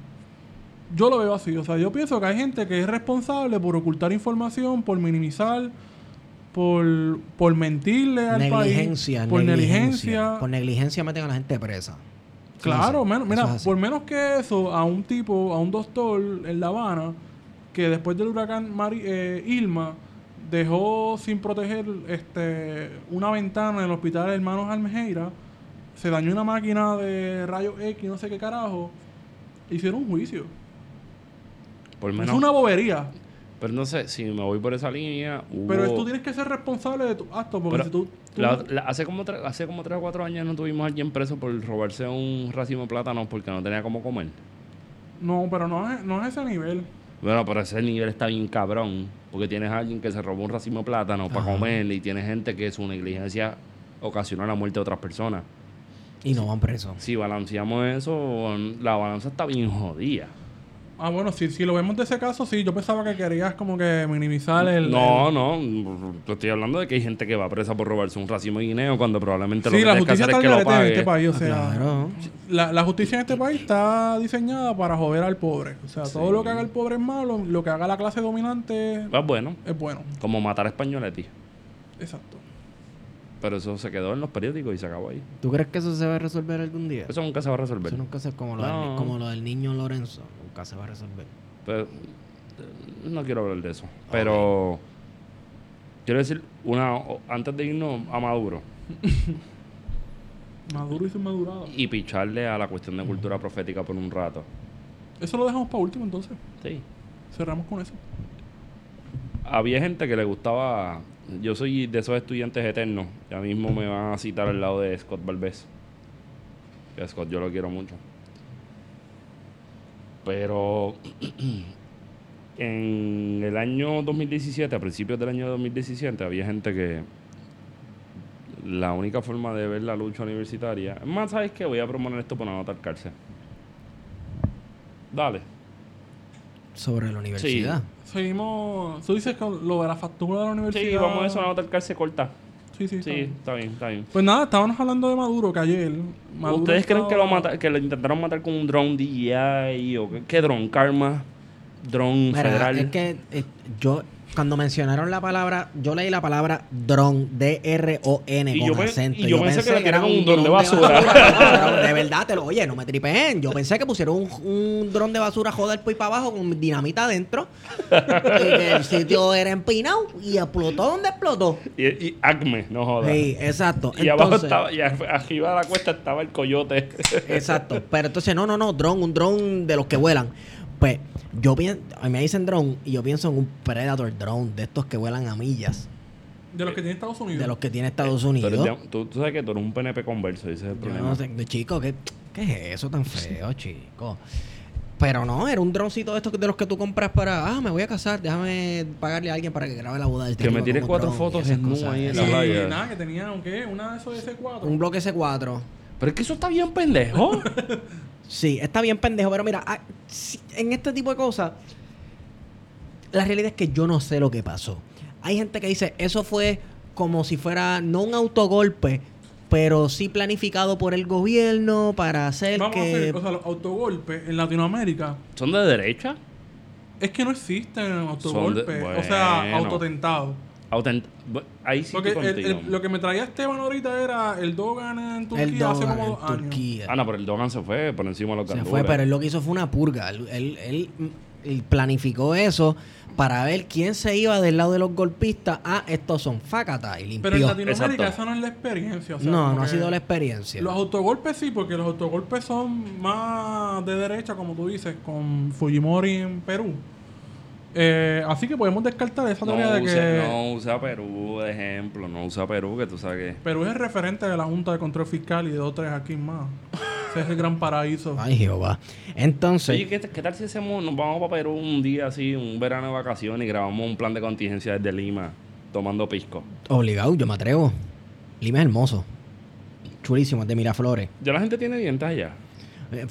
Yo lo veo así. O sea, yo pienso que hay gente que es responsable por ocultar información, por minimizar, por, por mentirle al Negligencia, país. Por negligencia. Por negligencia meten a la gente presa. Claro, Eso es men- así, mira, por menos que eso, a un tipo, a un doctor en La Habana, que después del huracán Mari- eh, Irma, dejó sin proteger este, una ventana en el hospital de Hermanos Almejeira, se dañó una máquina de rayos X, no sé qué carajo, hicieron un juicio. Por Es una bobería. Pero no sé, si me voy por esa línea. Pero hubo- tú tienes que ser responsable de tu acto, porque Pero si tú... tú- la- la- hace, como hace como 3 o 4 años no tuvimos a alguien preso por robarse un racimo de plátanos porque no tenía cómo comer. No, pero no es, no es ese nivel. Bueno, pero ese nivel está bien cabrón. Porque tienes a alguien que se robó un racimo de plátano para comer y tienes gente que su negligencia ocasionó la muerte de otras personas. Y no van presos. Si balanceamos eso, la balanza está bien jodida. Ah, bueno, si, si lo vemos de ese caso, sí. Yo pensaba que querías como que minimizar el... no, el- no. Te estoy hablando de que hay gente que va presa por robarse un racimo de guineo cuando probablemente lo Sí, que la que justicia hacer está es que lo en este país. O Ah, sea, claro. la, la justicia en este país está diseñada para joder al pobre. O sea, todo lo que haga el pobre es malo, lo que haga la clase dominante Pues bueno, es bueno. como matar a españoletti. Exacto. Pero eso se quedó en los periódicos y se acabó ahí. ¿Tú crees que eso se va a resolver algún día? Eso nunca se va a resolver. Eso nunca se como lo, No. del, como lo del niño Lorenzo. Nunca se va a resolver. Pero, eh, no quiero hablar de eso. Pero quiero decir, una antes de irnos a Maduro Maduro y su madurada. y picharle a la cuestión de cultura profética por un rato. Eso lo dejamos para último entonces. Sí. Cerramos con eso. Había gente que le gustaba. Yo soy de esos estudiantes eternos. Ya mismo me van a citar al lado de Scott Valdés. Que Scott yo lo quiero mucho. Pero en el año 2017, a principios del año 2017, había gente que la única forma de ver la lucha universitaria. Más, ¿sabes qué? Voy a proponer esto para no atarcarse. Dale. Sobre la universidad. Seguimos. Tú dices que lo de la factura de la universidad. Sí, vamos a eso, no atarcarse corta. Sí, sí, está Sí, bien. está bien, está bien. Pues nada, estábamos hablando de Maduro que ayer. Maduro ¿Ustedes creen que lo, mata, que lo intentaron matar con un drone DJI o qué, qué drone? Karma, drone Mira, federal. es que eh, yo, cuando mencionaron la palabra, yo leí la palabra dron, D-R-O-N, con yo acento. y yo pensé que le tiraron un dron de basura. De verdad, te lo oye, no me tripeen. Yo pensé que pusieron un, un dron de basura joder ahí para abajo con dinamita adentro. y que el sitio era empinado y explotó donde explotó. Y, y Acme, no jodas. Sí, exacto. y abajo Entonces- estaba, y arriba de la cuesta estaba el coyote. Exacto. Pero entonces, no, no, no, dron, un dron de los que vuelan. Pues yo pienso, a mí me dicen dron y yo pienso en un Predator drone de estos que vuelan a millas, De los que tiene Estados Unidos. de los que tiene Estados Tú, Unidos. de- tú- tú sabes que tú eres un PNP converso, ese es el Yo problema. no sé, chico, ¿qué, ¿qué es eso tan feo, chico? Pero no, era un droncito de estos de los que tú compras para, ah, me voy a casar, déjame pagarle a alguien para que grabe la boda del Que me un cuatro fotos desnudo cosas, ahí en la playa. nada, que tenía un qué, una de esos de C4. Un bloque C4. Pero es que eso está bien pendejo. Sí, está bien pendejo, pero mira, ah, en este tipo de cosas, la realidad es que yo no sé lo que pasó. Hay gente que dice, eso fue como si fuera, no un autogolpe, pero sí planificado por el gobierno para hacer Vamos a hacer, o sea, los autogolpes en Latinoamérica ¿Son de derecha? es que no existen autogolpes. O sea, autotentados. Autent Ahí sí Porque estoy el- contigo. el- lo que me traía Esteban ahorita era el Dogan en Turquía el hace como dos años. Turquía. Ah, no, pero el Dogan se fue por encima de los Se gandules. fue, pero él lo que hizo fue una purga. Él, él- él, mm, él planificó eso para ver quién se iba del lado de los golpistas. Ah, estos son facata y limpió. Pero en Latinoamérica Exacto. esa no es la experiencia. o sea, no, no ha sido la experiencia. Los autogolpes sí, porque los autogolpes son más de derecha, como tú dices, con Fujimori en Perú. Eh, así que podemos descartar esa No teoría de usa, que no usa Perú de ejemplo, no usa Perú, que tú sabes que... Perú es el referente de la Junta de Control Fiscal y de dos tres aquí más. Ese es el gran paraíso. Ay, Jehová. Entonces, Oye, ¿qué, qué tal si hacemos, nos vamos para Perú un día así, un verano de vacaciones y grabamos un plan de contingencia desde Lima, tomando pisco? obligado, yo me atrevo. Lima es hermoso. Chulísimo, es de Miraflores. Ya la gente tiene dientes allá. Eh,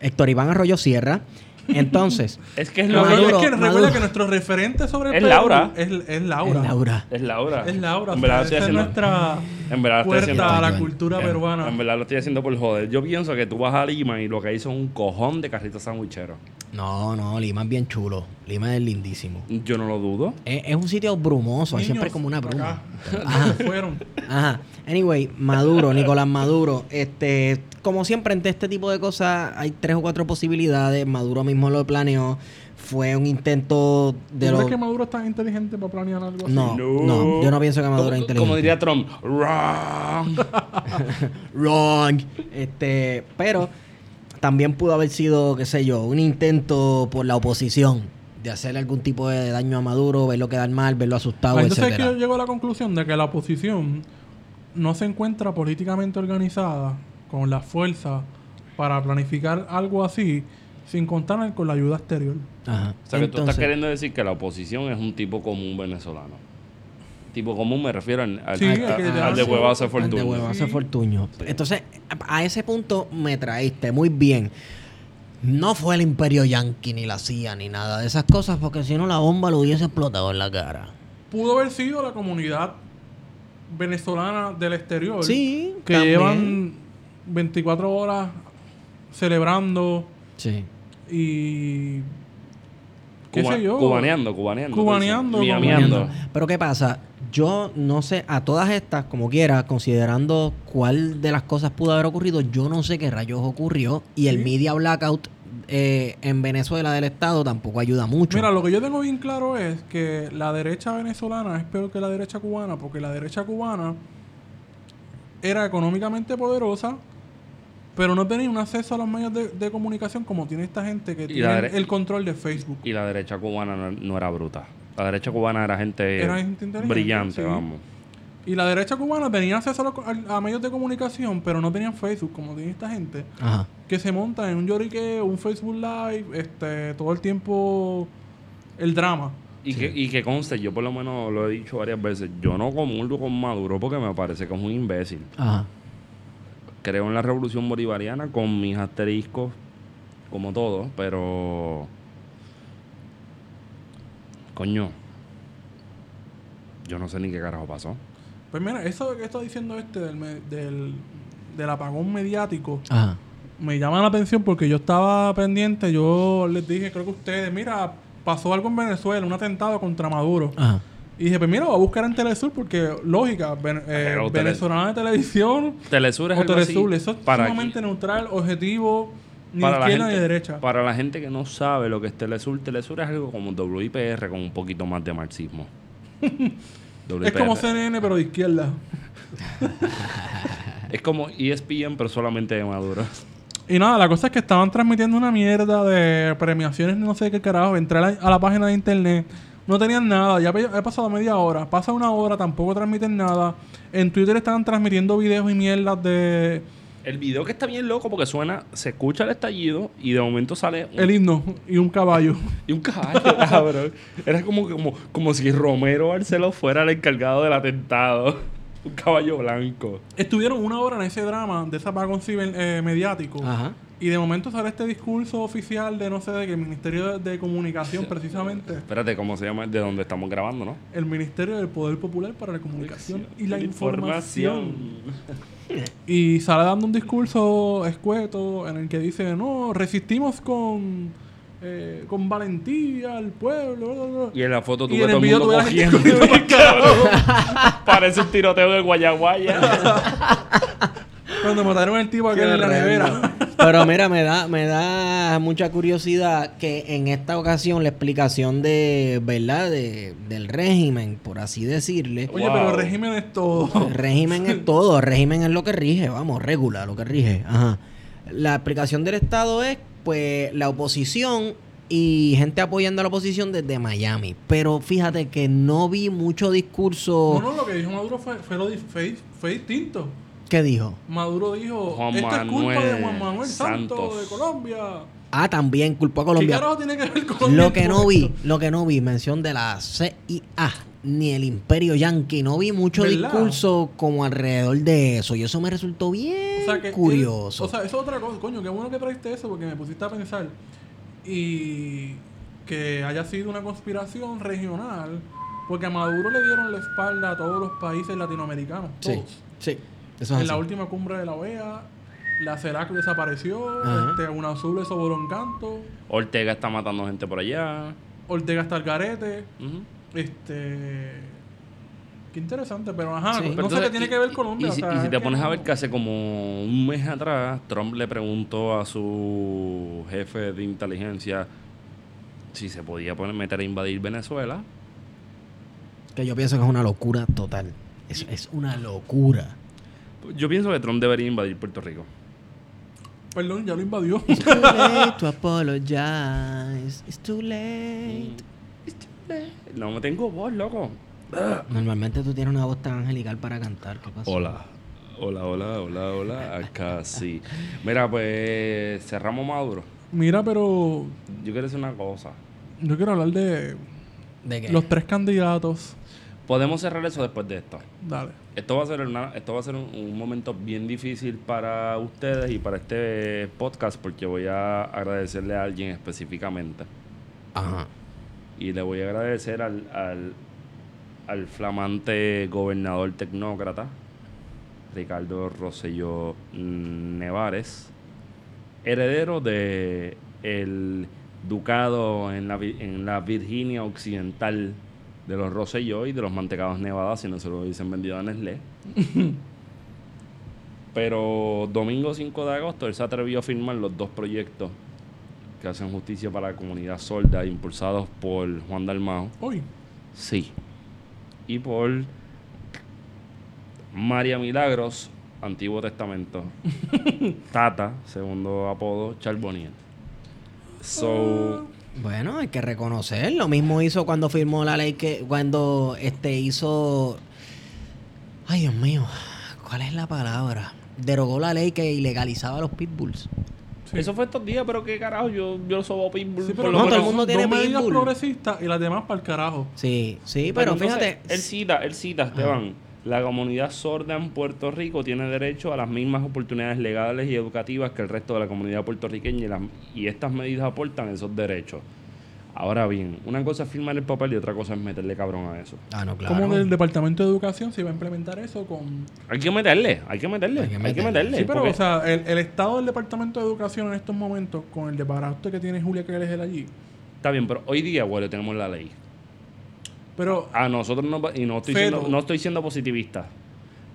Héctor Iván Arroyo Sierra. Entonces, Es que es Lo Maduro, es que recuerda Maduro. que nuestro referente sobre Es Perú Laura. Es, es Laura. es Laura. Es Laura. Es Laura. En o verdad, sea, estoy esa es haciendo, nuestra en verdad estoy haciendo- puerta a la cultura en- peruana. En verdad lo estoy haciendo por joder. Yo pienso que tú vas a Lima y lo que hay son un cojón de carritos sandwicheros. No, no, Lima es bien chulo. Lima es lindísimo. Yo no lo dudo. Es, es un sitio brumoso, hay siempre Niños, como una bruma. acá. Ajá. Fueron. Ajá. Anyway, Maduro, Nicolás Maduro. Este, como siempre, ante este tipo de cosas hay tres o cuatro posibilidades. Maduro mismo lo planeó. Fue un intento de ¿Tú los. crees que Maduro es tan inteligente para planear algo así? No, no, yo no pienso que Maduro es inteligente. Como diría Trump, wrong. Wrong. Este, pero también pudo haber sido, qué sé yo, un intento por la oposición de hacerle algún tipo de daño a Maduro, verlo quedar mal, verlo asustado, Ah, Entonces es que etcétera. yo llego a la conclusión de que la oposición no se encuentra políticamente organizada con la fuerza para planificar algo así sin contar con la ayuda exterior. Ajá. O sea, que tú estás queriendo decir que la oposición es un tipo común venezolano. Tipo común me refiero al, al- Sí, al- al de huevazo Al de fortuna. huevazo Sí. Fortuño. Entonces, a ese punto me traíste muy bien. No fue el imperio yanqui, ni la CIA, ni nada de esas cosas, porque si no la bomba lo hubiese explotado en la cara. Pudo haber sido la comunidad venezolana del exterior Sí, que también. llevan 24 horas celebrando Sí. y qué Cuba- sé yo Cubaneando, cubaneando. Cubaneando, Miamiando. Pero ¿qué pasa? Yo no sé, a todas estas, como quiera, considerando cuál de las cosas pudo haber ocurrido, yo no sé qué rayos ocurrió. Y el Sí. media blackout eh, en Venezuela del Estado tampoco ayuda mucho. Mira, lo que yo tengo bien claro es que la derecha venezolana es peor que la derecha cubana, porque la derecha cubana era económicamente poderosa, pero no tenía un acceso a los medios de, de comunicación como tiene esta gente que Y tiene el control de Facebook. Y la derecha cubana no, no era bruta. La derecha cubana era gente, Era gente inteligente, brillante, sí. vamos. Y la derecha cubana tenía acceso a, los- a- a medios de comunicación, pero no tenían Facebook como tiene esta gente, Ajá. que se monta en un llorique, un Facebook Live, este, todo el tiempo el drama. Y, que, y que conste, yo por lo menos lo he dicho varias veces, yo no comulgo con Maduro porque me parece que es un imbécil. Ajá. Creo en la revolución bolivariana con mis asteriscos, como todo, pero... Coño. Yo no sé ni qué carajo pasó. Pues mira, eso que está diciendo este del, me- del, del apagón mediático Ajá. me llama la atención porque yo estaba pendiente, yo les dije, creo que ustedes, mira, pasó algo en Venezuela, un atentado contra Maduro. Ajá. Y dije, pues mira, voy a buscar en Telesur porque, lógica, ven- eh, venezolana de televisión Telesur es o algo así Telesur, eso es para, sumamente neutral, objetivo, ni para la izquierda gente, ni derecha. Para la gente que no sabe lo que es Telesur, Telesur es algo como WIPR con un poquito más de marxismo. Es como. CNN, pero de izquierda. Es como ESPN, pero solamente de Maduro. Y nada, la cosa es que estaban transmitiendo una mierda de premiaciones, no sé qué carajo. Entré a la, a la página de internet, no tenían nada. Ya he pasado media hora, pasa una hora, tampoco transmiten nada. En Twitter estaban transmitiendo videos y mierdas de El video que está bien loco porque suena, se escucha el estallido y de momento sale un, el himno y un caballo. y un caballo, cabrón. Era como, como, como si Romero Barceló fuera el encargado del atentado. Un caballo blanco. Estuvieron una hora en ese drama de ese apagón ciber- eh, mediático. Ajá. Y de momento sale este discurso oficial de no sé de qué, el Ministerio de, Comunicación, precisamente. Espérate, ¿cómo se llama? De donde estamos grabando, ¿no? El Ministerio del Poder Popular para la Comunicación y la Información. Y sale dando un discurso escueto en el que dice, no, resistimos con, eh, con valentía al pueblo. bla, bla, bla". Y en la foto tuve todo el mundo gente cogiendo. Parece un tiroteo de Guayaguaya. Cuando mataron al tipo aquel en la nevera. Pero mira, me da, me da mucha curiosidad que en esta ocasión la explicación de, ¿verdad? De, del régimen, por así decirle. Oye, Wow. pero el régimen es todo. El régimen es todo, el régimen es lo que rige, vamos, regula lo que rige. Ajá. La explicación del Estado es, pues, la oposición y gente apoyando a la oposición desde Miami. Pero fíjate que no vi mucho discurso. No, no, lo que dijo Maduro fue, fue, lo di- fue, fue distinto. ¿Qué dijo? Maduro dijo, Juan esto es culpa de Manuel Juan Manuel Santos, Santos. de Colombia. Ah, también culpó a ¿Qué Colombia. carajo tiene que ver con Lo que no vi, lo que no vi, mención de la CIA ni el Imperio Yankee, no vi mucho ¿Verdad? discurso como alrededor de eso y eso me resultó bien O sea, que curioso. o sea, eso es otra cosa. Coño, qué bueno que trajiste eso porque me pusiste a pensar. Y que haya sido una conspiración regional. Porque a Maduro le dieron la espalda a todos los países latinoamericanos. sí, Todos. sí, eso es En la última cumbre de la OEA La CERAC desapareció. Ajá. Este, una azul eso voló en canto. Ortega está matando gente por allá. Ortega está al garete. Ujú. Este. Qué interesante, pero ajá, Sí. no Pero sé entonces, qué tiene y- que ver Colombia. Y, o si, sea, y si te pones a ver que hace como un mes atrás, Trump le preguntó a su jefe de inteligencia si se podía poner, meter a invadir Venezuela. Que yo pienso que es una locura total. Es, es una locura. Yo pienso que Trump debería invadir Puerto Rico. Perdón, ya lo invadió. It's too late to apologize. It's too late. No me tengo voz, loco. Normalmente tú tienes una voz tan angelical para cantar. ¿Qué pasa? Hola. Hola, hola, hola, hola. Acá sí. Mira, pues cerramos Maduro. Mira, pero Yo quiero decir una cosa. yo quiero hablar de ¿De qué? los tres candidatos. Podemos cerrar eso después de esto. Dale. Esto va a ser, una, esto va a ser un, un momento bien difícil para ustedes y para este podcast porque voy a agradecerle a alguien específicamente. Ajá. Y le voy a agradecer al, al, al flamante gobernador tecnócrata, Ricardo Rosselló Nevares, heredero de el ducado en la, en la Virginia Occidental de los Rosselló y de los mantecados Nevada, si no se lo hubiesen vendido a Nestlé. Pero domingo 5 de agosto él se atrevió a firmar los dos proyectos que hacen justicia para la comunidad sorda, impulsados por Juan Dalmao. Hoy. Sí. Y por María Milagros, Antiguo Testamento. Tata, segundo apodo, Charboniel. So, Bueno, hay que reconocer. Lo mismo hizo cuando firmó la ley que. Cuando este hizo. Ay, Dios mío. ¿Cuál es la palabra? Derogó la ley que ilegalizaba los pitbulls. Sí. eso fue estos días, pero qué carajo, yo, yo sobo pitbull. Sí, pero no, todo el mundo tiene dos medidas progresistas y las demás para el carajo. Sí, sí, pero, entonces, fíjate. Él cita, él cita, Esteban. La comunidad sorda en Puerto Rico tiene derecho a las mismas oportunidades legales y educativas que el resto de la comunidad puertorriqueña y, las- y estas medidas aportan esos derechos. Ahora bien, una cosa es firmar el papel y otra cosa es meterle cabrón a eso. Ah, no, claro. Como del Departamento de Educación se iba a implementar eso con... Hay que meterle, hay que meterle, Hay hay que meterle. Sí, pero porque- o sea, el, el estado del Departamento de Educación en estos momentos, con el desbarato que tiene Julia que él allí. Está bien, pero hoy día, güey, tenemos la ley. Pero A nosotros no, va- y no estoy, Pero- siendo, no estoy siendo positivista.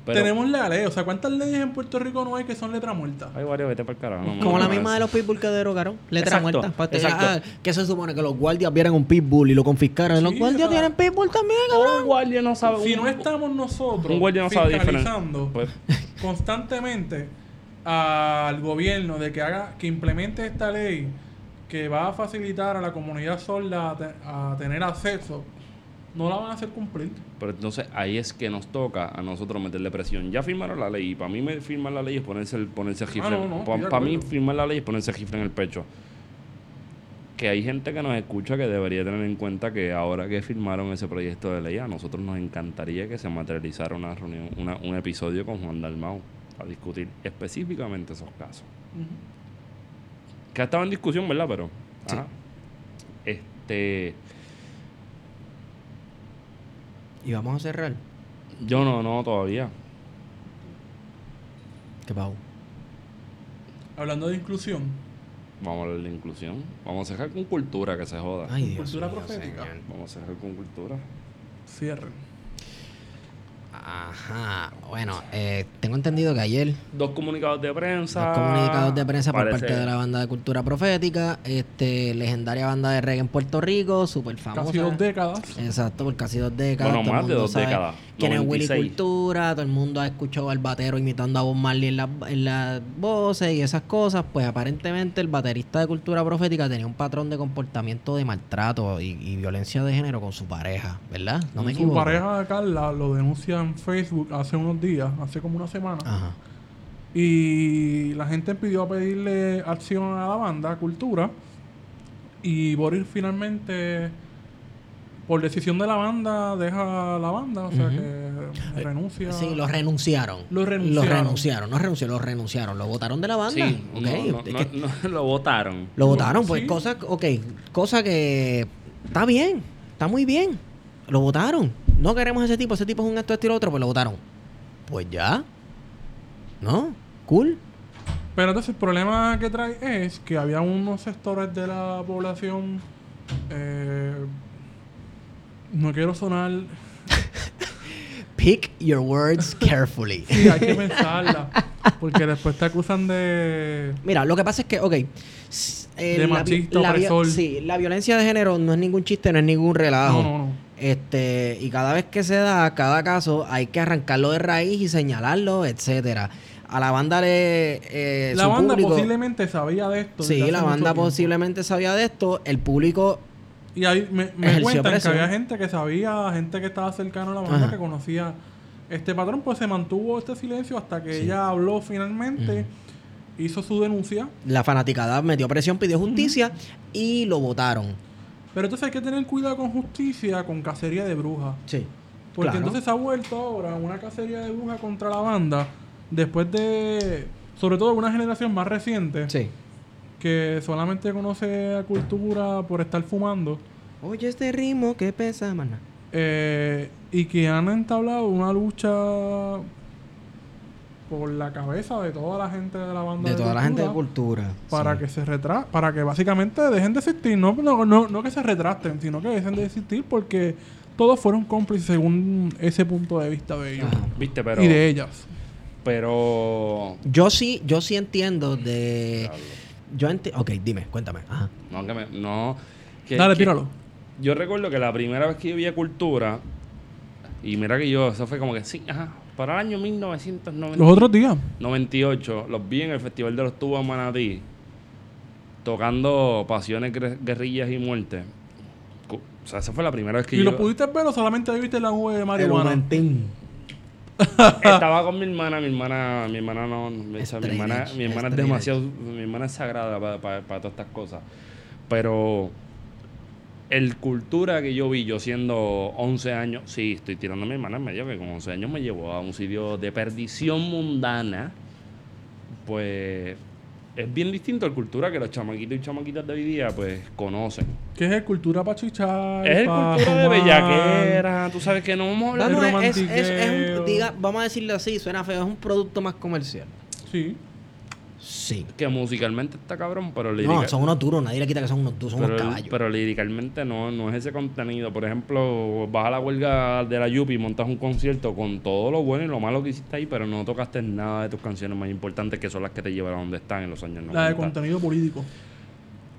Pero tenemos la ley. O sea, ¿cuántas leyes en Puerto Rico no hay que son letra muerta? Hay varios, vete para el carajo. no Como la misma de los pitbull que derogaron. Letra Exacto, muerta. Exacto. ah, ¿Qué se supone? Que los guardias vieran un pitbull y lo confiscaran. los Sí, guardias o sea, tienen pitbull también, Un cabrón. guardia no sabe. Si un- no estamos nosotros un guardia no sabe fiscalizando Pues, constantemente al gobierno de que haga, que implemente esta ley que va a facilitar a la comunidad sorda a, te- a tener acceso, no la van a hacer cumplir. pero entonces ahí es que nos toca a nosotros meterle presión. Ya firmaron la ley y para mí me firmar la ley es ponerse el, ponerse el. Ah, no, no, estoy de para mí firmar la ley es ponerse el en el pecho. Que hay gente que nos escucha que debería tener en cuenta que ahora que firmaron ese proyecto de ley, a nosotros nos encantaría que se materializara una reunión, una- un episodio con Juan Dalmau a discutir específicamente esos casos. Que ha estado en discusión, ¿verdad? Pero. Sí. ajá. Este. Y vamos a cerrar. Yo no, no, todavía. ¿Qué pau? Hablando de inclusión, Vamos a hablar de inclusión. Vamos a cerrar con cultura, que se joda. Ay, Dios Cultura mío, profética. señor. Vamos a cerrar con cultura. cierren. Ajá. Bueno, eh, tengo entendido que ayer Dos comunicados de prensa. Dos comunicados de prensa por parte de la banda de cultura profética, este legendaria banda de reggae en Puerto Rico, súper famosa. Casi dos décadas. Exacto, por casi dos décadas. Bueno, más de dos sabe décadas. ¿Quién es Willy 96. Cultura? Todo el mundo ha escuchado al batero imitando a Bob Marley en, las- en las voces y esas cosas. Pues aparentemente el baterista de cultura profética tenía un patrón de comportamiento de maltrato y, y violencia de género con su pareja, ¿verdad? No me Su equivoco. pareja Carla lo denuncia en Facebook hace unos días, hace como una semana. Ajá. Y la gente pidió a pedirle acción a la banda, Cultura. Y Boris finalmente, por decisión de la banda, deja la banda. O sea que renuncia. Sí, lo renunciaron. Lo Lo renunciaron. renunciaron. No renunciaron, lo renunciaron. Lo votaron de la banda. Sí, Ok, no, no, usted- no, que- no, lo votaron. Lo votaron, pues Sí. cosa, ok, cosa que está bien, está muy bien. Lo votaron. No queremos ese tipo, ese tipo es un esto, esto y lo otro, pues lo votaron. Pues ya. ¿No? Cool. Pero entonces el problema que trae es que había unos sectores de la población. eh, no quiero sonar. Pick your words carefully. Sí, hay que pensarla. Porque después te acusan de. Mira, lo que pasa es que, ok. eh, De la machista, la opresor. Sí, la violencia de género no es ningún chiste, no es ningún relajo. No, no, no. Este, y cada vez que se da, cada caso, hay que arrancarlo de raíz y señalarlo, etcétera. A la banda le. eh, La su banda público- posiblemente sabía de esto. Sí, la banda posiblemente sabía de esto. El público. Y ahí me, cuentan que había gente que sabía, gente que estaba cercano a la banda, Ajá. que conocía este patrón, pues se mantuvo este silencio hasta que ella habló finalmente, hizo su denuncia. La fanaticada metió presión, pidió justicia y lo votaron. Pero entonces hay que tener cuidado con justicia, con cacería de brujas. Sí. Porque Claro. entonces se ha vuelto ahora una cacería de brujas contra la banda, después de, sobre todo una generación más reciente, Sí. Que solamente conoce a cultura por estar fumando. Oye, este ritmo que pesa, mana. Eh, y que han entablado una lucha por la cabeza de toda la gente de la banda De toda la gente de cultura para sí. que se retra para que básicamente dejen de existir no, no, no, no que se retrasten sino que dejen de existir porque todos fueron cómplices según ese punto de vista de ellos. ¿Viste? Pero. y de ellas Pero. Yo sí, yo sí entiendo de. Yo entiendo. Ok, dime, cuéntame. Ajá. No, que me. No. que- dale que- tíralo Yo recuerdo que la primera vez que yo vi a Cultura. Y mira que yo, eso fue como que sí, ajá. Para el año 1990. los otros días 98 los vi en el Festival de los Tubos Manatí tocando Pasiones, Guerrillas y Muerte. O sea, esa fue la primera vez que y yo lo pudiste ver o solamente viste la nube de marihuana estaba con mi hermana, mi hermana, mi hermana no, o sea, mi hermana, mi hermana es demasiado, mi hermana es sagrada para todas estas cosas. Pero el cultura que yo vi, yo siendo 11 años, sí, estoy tirando a mi hermana en medio, que con 11 años me llevó a un sitio de perdición mundana, pues es bien distinto al cultura que los chamaquitos y chamaquitas de hoy día, pues, conocen. que es el cultura para chichar Es el pa' cultura de bellaquera, tú sabes que no vamos a hablar Vamos, el es, es- es un, romantiqueo. diga, vamos a decirlo así, suena feo, es un producto más comercial. sí Sí. que musicalmente está cabrón, pero No, son unos duros, nadie le quita que son unos duros, son pero, unos caballos. pero líricamente no, no es ese contenido. Por ejemplo, vas a la huelga de la Yupi y montas un concierto con todo lo bueno y lo malo que hiciste ahí, pero no tocaste nada de tus canciones más importantes que son las que te llevaron a donde están en los años 90. la de contenido político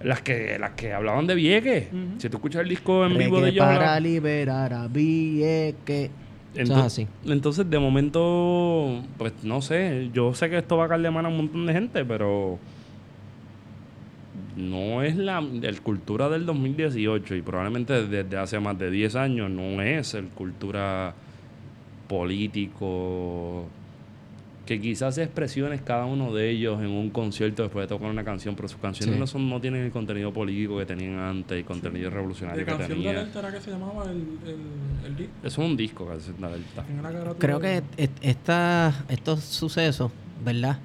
Las que, las que hablaban de Vieques. Ujú. Si tú escuchas el disco en vivo de ellos. para liberar a Vieque. Eso es Ento- así. Entonces, de momento, pues no sé. Yo sé que esto va a caerle mano a un montón de gente, pero no es la el cultura del 2018 y probablemente desde hace más de 10 años no es el cultura político que quizás expresiones cada uno de ellos en un concierto después de tocar una canción, pero sus canciones Sí. no son no tienen el contenido político que tenían antes, el contenido revolucionario de que canción de tenían. alerta era que se llamaba el, el, el disco Eso es un disco, Canción de Alerta. ¿Quién era que era tu- Creo que est- esta, estos sucesos, ¿verdad?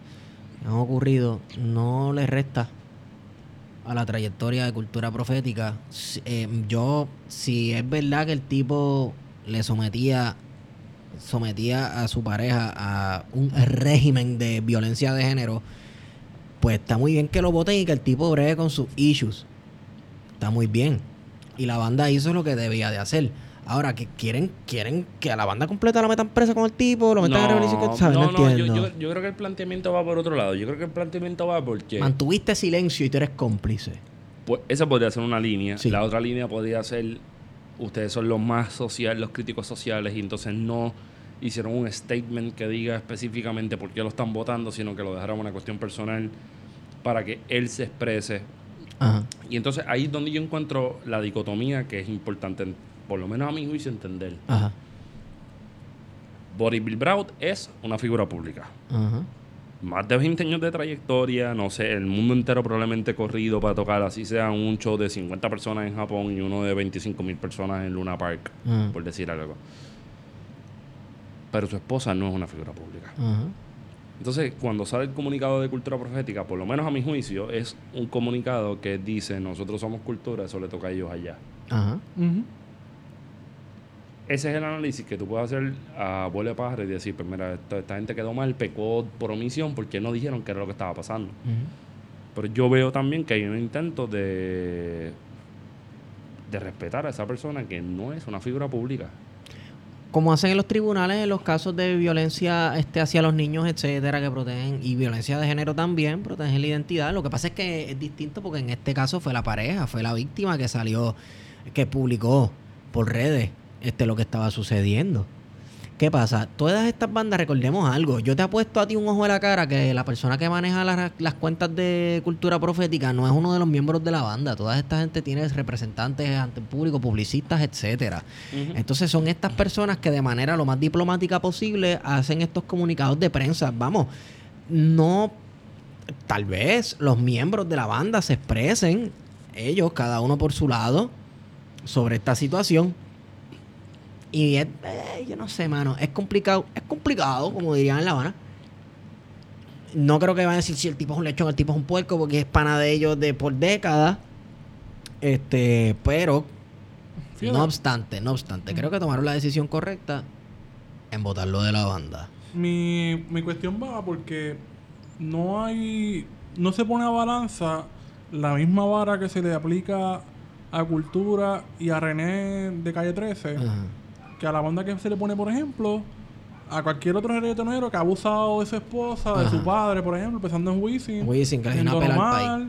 Que han ocurrido, no le resta a la trayectoria de cultura profética. Eh, yo, si es verdad que el tipo le sometía sometía a su pareja a un régimen de violencia de género, pues está muy bien que lo voten y que el tipo bregue con sus issues. Está muy bien. Y la banda hizo lo que debía de hacer. Ahora, que quieren, quieren que a la banda completa la metan presa con el tipo, lo metan en rebelión, ¿sabes? No, no, yo, entiendo. yo- yo creo que el planteamiento va por otro lado. Yo creo que el planteamiento va porque Mantuviste silencio y tú eres cómplice. pues, esa podría ser una línea. Sí. La otra línea podría ser ustedes son los más sociales, los críticos sociales y entonces no hicieron un statement que diga específicamente por qué lo están votando, sino que lo dejaron una cuestión personal para que él se exprese. Ajá. Y entonces ahí es donde yo encuentro la dicotomía que es importante, por lo menos a mi juicio, entender. Ajá. Boris Bill Braut es una figura pública. Ajá. Más de 20 años de trayectoria, no sé, el mundo entero probablemente corrido para tocar, así sea un show de 50 personas en Japón y uno de 25 mil personas en Luna Park, por decir algo. Pero su esposa no es una figura pública. Entonces, cuando sale el comunicado de cultura profética, por lo menos a mi juicio, es un comunicado que dice, nosotros somos cultura, eso le toca a ellos allá. Ajá. Ujú. Ese es el análisis que tú puedes hacer a vuelo de pájaro y decir, pues mira, esta, esta gente quedó mal, pecó por omisión porque no dijeron qué era lo que estaba pasando. Pero yo veo también que hay un intento de, de respetar a esa persona que no es una figura pública. Como hacen en los tribunales en los casos de violencia este, hacia los niños, etcétera, que protegen, y violencia de género también, protegen la identidad. Lo que pasa es que es distinto porque en este caso fue la pareja, fue la víctima que salió, que publicó por redes este, lo que estaba sucediendo. ¿Qué pasa? Todas estas bandas, recordemos algo. Yo te apuesto a ti un ojo de la cara que la persona que maneja las, las cuentas de cultura profética no es uno de los miembros de la banda. Toda esta gente tiene representantes ante el público, publicistas, etcétera. Entonces son estas personas que de manera lo más diplomática posible hacen estos comunicados de prensa. Vamos, no, tal vez los miembros de la banda se expresen, ellos, cada uno por su lado, sobre esta situación. Y es, eh, yo no sé, mano, es complicado, es complicado, como dirían en La Habana. No creo que van a decir si el tipo es un lechón, el tipo es un puerco, porque es pana de ellos de por décadas. Este, pero, no obstante, no obstante, creo que tomaron la decisión correcta en votarlo de la banda. Mi, mi cuestión va porque no hay. No se pone a balanza la misma vara que se le aplica a Cultura y a René de Calle 13 Ajá. Que a la banda que se le pone, por ejemplo, a cualquier otro reggaetonero que ha abusado de su esposa, de Ajá. su padre, por ejemplo, empezando en Wisin, Wisin, que en una Don pela al Omar,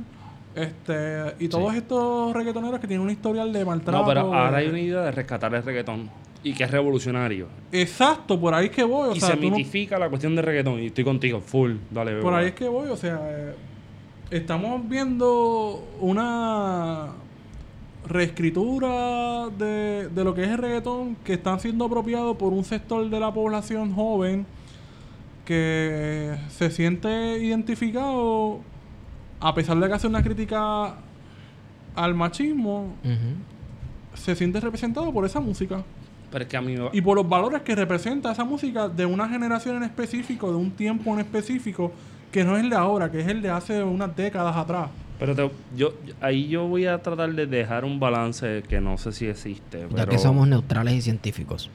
este, y todos estos reggaetoneros que tienen un historial de maltrato. No, pero ahora hay una idea de rescatar el reggaetón y que es revolucionario. Exacto, por ahí es que voy. O y sea, se no- mitifica la cuestión de reggaetón. Y estoy contigo, full. Dale, Por ahí es que voy, o sea, eh, estamos viendo una reescritura de, de lo que es el reggaetón que están siendo apropiado por un sector de la población joven que se siente identificado a pesar de que hace una crítica al machismo, se siente representado por esa música a mí y por los valores que representa esa música de una generación en específico, de un tiempo en específico, que no es el de ahora, que es el de hace unas décadas atrás. Pero te- yo, ahí yo voy a tratar de dejar un balance que no sé si existe. Ya que somos neutrales y científicos.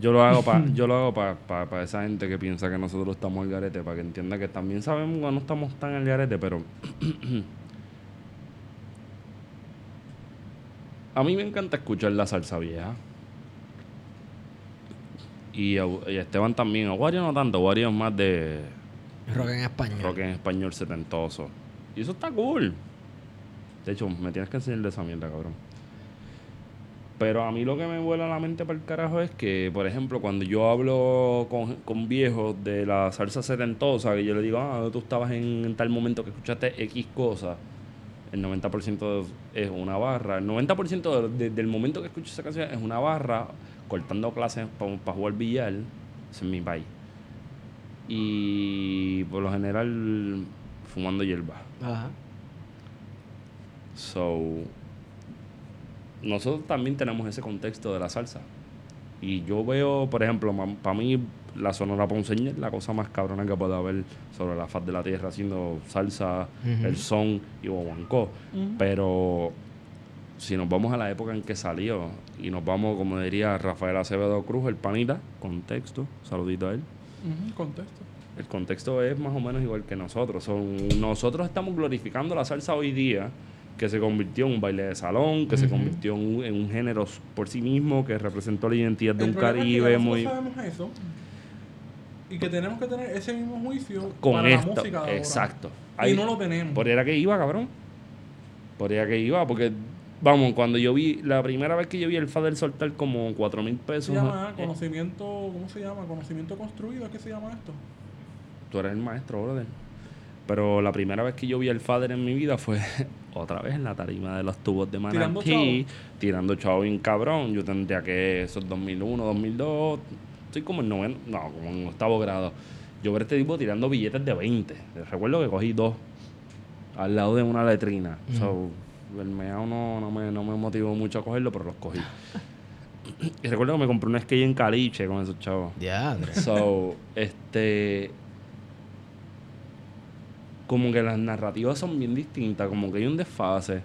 Yo lo hago para yo lo hago para esa gente que piensa que nosotros estamos al garete, para que entienda que también sabemos que no estamos tan al garete, pero a mí me encanta escuchar la salsa vieja. Y a, y a Esteban también. A Wario no tanto, Wario es más de Rock en español. rock en español setentoso. Y eso está cool. De hecho, me tienes que enseñar de esa mierda, cabrón. Pero a mí lo que me vuela la mente para el carajo es que, por ejemplo, cuando yo hablo con, con viejos de la salsa setentosa, que yo le digo, ah, tú estabas en, tal momento que escuchaste X cosa, el 90% es una barra. El 90% de- de- del momento que escucho esa canción es una barra cortando clases para jugar billar. Es mi país. Y por lo general fumando hierba. Ajá. So, nosotros también tenemos ese contexto de la salsa. Y yo veo, por ejemplo, para mí la Sonora Ponceña es la cosa más cabrona que puede haber sobre la faz de la tierra haciendo salsa, el son y guaguancó. Pero si nos vamos a la época en que salió y nos vamos, como diría Rafael Acevedo Cruz, el panita, contexto, saludito a él. Contexto. El contexto es más o menos igual que nosotros. Son, nosotros estamos glorificando la salsa hoy día, que se convirtió en un baile de salón, que se convirtió en un, en un género por sí mismo, que representó la identidad de El un problema es que Caribe muy... sabemos eso y que tenemos que tener ese mismo juicio Con para la esto, música de ahora. exacto. Y Ahí- no lo tenemos. Por era que iba, cabrón. Por era que iba, porque, vamos, cuando yo vi, la primera vez que yo vi el Fader soltar como cuatro mil ¿Qué pesos... se llama? eh, Conocimiento, ¿cómo se llama? Conocimiento construido, ¿qué se llama esto? Tú eres el maestro, brother. Pero la primera vez que yo vi al Fader en mi vida fue otra vez en la tarima de los tubos de Tirando Manatí, tirando chavo bien cabrón. Yo tendría que eso es 2001, 2002, estoy como en noveno, no, como en octavo grado. Yo ver a este tipo tirando billetes de 20. Recuerdo que cogí dos al lado de una letrina. So, el meao no, no, me, no me motivó mucho a cogerlo, pero los cogí. y recuerdo que me compré un skate en caliche con esos chavos. Diadre. So, este. Como que las narrativas son bien distintas, como que hay un desfase.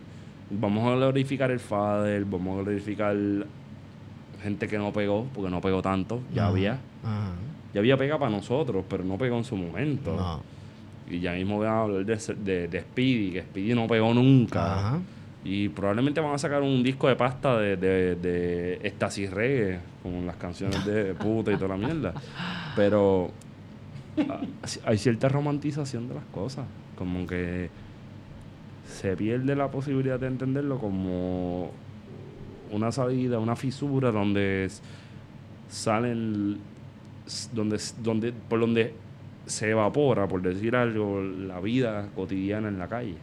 Vamos a glorificar el Fader, vamos a glorificar gente que no pegó, porque no pegó tanto, ya había. Ya había pegado para nosotros, pero no pegó en su momento. No. Y ya mismo voy a hablar de, de, de Speedy, que Speedy no pegó nunca. Y probablemente van a sacar un disco de pasta de, de, de Estasis Reggae, con las canciones de puta y toda la mierda. Pero hay cierta romantización de las cosas. Como que se pierde la posibilidad de entenderlo como una salida, una fisura donde salen, donde, donde, por donde se evapora, por decir algo, la vida cotidiana en la calle.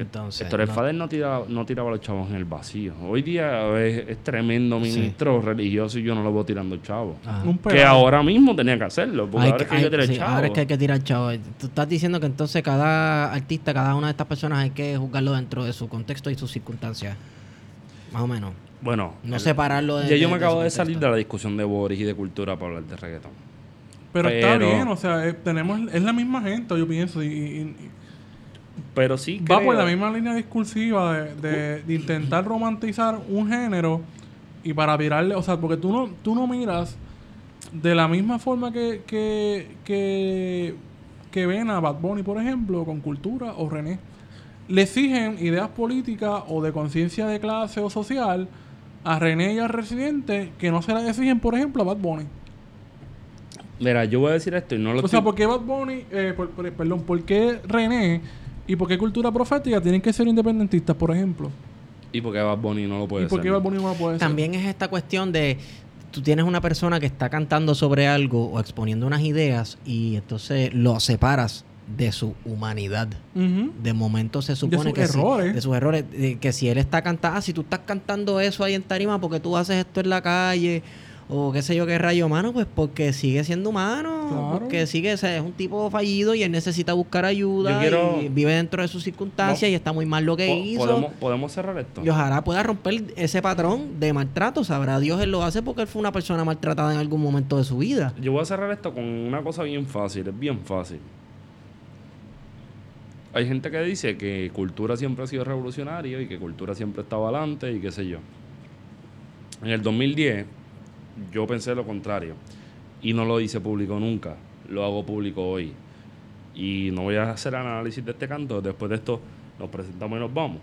Entonces. Héctor El no- Fader no tiraba, no tiraba a los chavos en el vacío. Hoy día es, es tremendo Sí. ministro religioso y yo no lo veo tirando chavos. Ajá. Un Que ahora mismo tenía que hacerlo, porque Hay ahora es que hay que tirar sí, chavos. ahora es que hay que tirar chavos. Tú estás diciendo que entonces cada artista, cada una de estas personas hay que juzgarlo dentro de su contexto y sus circunstancias. Más o menos. Bueno, No el- separarlo de. ya yo me de- acabo de salir de la discusión de Boris y de cultura para hablar de reggaetón. Pero, está Pero- bien, o sea, eh, tenemos, es la misma gente, yo pienso, y, y- y Pero sí va por la misma línea discursiva de, de- de intentar romantizar un género y para virarle, o sea, porque tú no, tú no miras de la misma forma que, que, que, que ven a Bad Bunny, por ejemplo, con cultura o René. Le exigen ideas políticas o de conciencia de clase o social a René y a Residente que no se las exigen, por ejemplo, a Bad Bunny. Mira, yo voy a decir esto y no lo O sea, ¿por qué Bad Bunny, eh, por- por- perdón, por qué René y por qué Cultura Profética tienen que ser independentistas, por ejemplo? Y porque Bad Bunny no lo puede ¿Y por qué ser. Bad Bunny no lo puede ser? También es esta cuestión de. Tú tienes una persona que está cantando sobre algo o exponiendo unas ideas y entonces lo separas de su humanidad. De momento se supone sus que si- errores. de sus errores, de que si él está cantando, ah, si tú estás cantando eso ahí en tarima porque tú haces esto en la calle o qué sé yo qué rayo humano, pues porque sigue siendo humano, Claro. porque sigue, o sea, es un tipo fallido y él necesita buscar ayuda Yo quiero- y vive dentro de sus circunstancias No. y está muy mal lo que Po- hizo. ¿Podemos, podemos cerrar esto. Y ojalá pueda romper ese patrón de maltrato. Sabrá Dios él lo hace porque él fue una persona maltratada en algún momento de su vida. Yo voy a cerrar esto con una cosa bien fácil, es bien fácil. Hay gente que dice que cultura siempre ha sido revolucionario y que cultura siempre estaba adelante y qué sé yo. En el 2010 yo pensé lo contrario y no lo hice público nunca, lo hago público hoy. Y no voy a hacer análisis de este canto, después de esto nos presentamos y nos vamos.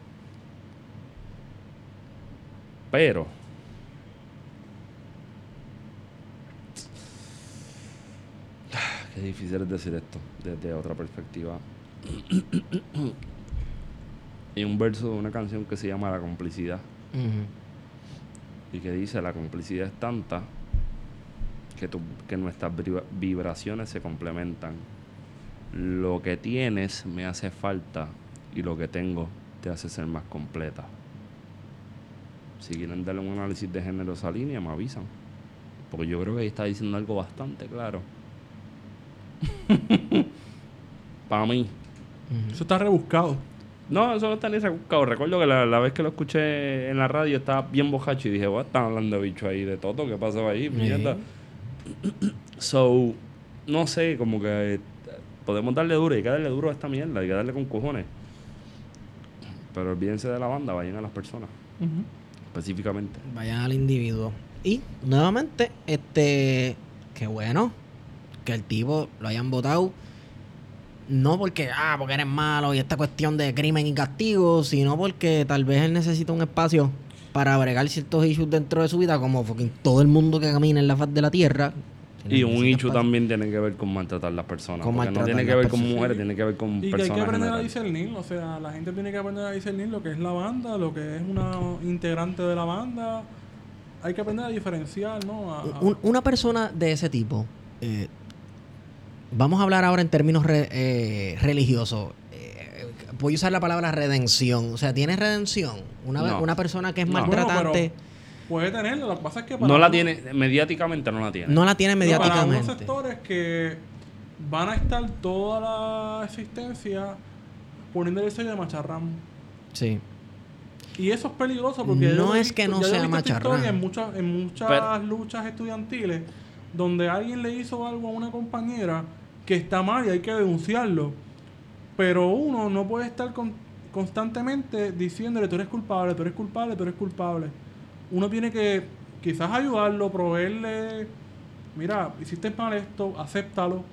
Pero Qué difícil es decir esto desde otra perspectiva. y un verso de una canción que se llama La complicidad y que dice la complicidad es tanta que, tu- que nuestras vibra- vibraciones se complementan. Lo que tienes me hace falta y lo que tengo te hace ser más completa. Si quieren darle un análisis de género a esa línea, me avisan. Porque yo creo que ahí está diciendo algo bastante claro. Para mí. Eso está rebuscado. No, eso no está ni rebuscado. Recuerdo que la, la vez que lo escuché en la radio estaba bien bojacho y dije, what, están hablando de bicho ahí, de todo, ¿qué pasó ahí? Mierda. So, no sé, como que eh, podemos darle duro, hay que darle duro a esta mierda, hay que darle con cojones. Pero olvídense de la banda, vayan a las personas, específicamente. Vayan al individuo. Y nuevamente, este, qué bueno que el tipo lo hayan votado. No porque, ah, porque eres malo y esta cuestión de crimen y castigo, sino porque tal vez él necesita un espacio para bregar ciertos issues dentro de su vida, como fucking todo el mundo que camina en la faz de la tierra. Y un issue espacio. también tiene que ver con maltratar a las personas. Con porque no tiene que ver con personas. mujeres, tiene que ver con Y que hay que personas. en aprender a discernir, o sea, la gente tiene que aprender a discernir lo que es la banda, lo que es una integrante de la banda. Hay que aprender a diferenciar, ¿no? A- a- Un- una persona de ese tipo, eh, vamos a hablar ahora en términos re- eh, religiosos. Eh, voy a usar la palabra redención. O sea, ¿tiene redención? Una, No. una persona que es No. maltratante Bueno, puede tenerlo, lo que pasa es que para No la uno- tiene, mediáticamente no la tiene. no la tiene no, para unos mediáticamente. sectores que van a estar toda la existencia poniéndole el sello de macharrán. Sí. Y eso es peligroso porque No es que no sea macharrán. En muchas, en muchas Pero- luchas estudiantiles donde alguien le hizo algo a una compañera que está mal y hay que denunciarlo. Pero uno no puede estar con- constantemente diciéndole tú eres culpable, tú eres culpable, tú eres culpable. Uno tiene que quizás ayudarlo, proveerle, mira, hiciste mal esto, acéptalo.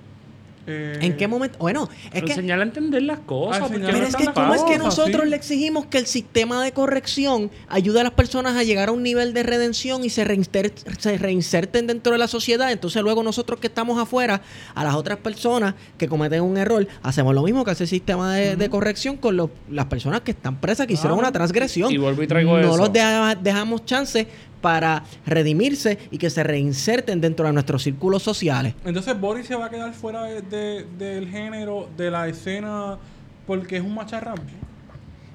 Eh, ¿En qué momento? Bueno, es que Enseñarle a entender las cosas. Ah, porque enseñarle no Pero es que, ¿cómo es que nosotros sí. le exigimos que el sistema de corrección ayude a las personas a llegar a un nivel de redención y se, reinter- se reinserten dentro de la sociedad? Entonces, luego nosotros que estamos afuera, a las otras personas que cometen un error, hacemos lo mismo que hace el sistema de, de corrección con los- las personas que están presas, que hicieron una transgresión. Y vuelvo y traigo no eso. los deja- dejamos chance para redimirse y que se reinserten dentro de nuestros círculos sociales. Entonces Boris se va a quedar fuera de- de- del género, de la escena, porque es un macharrán.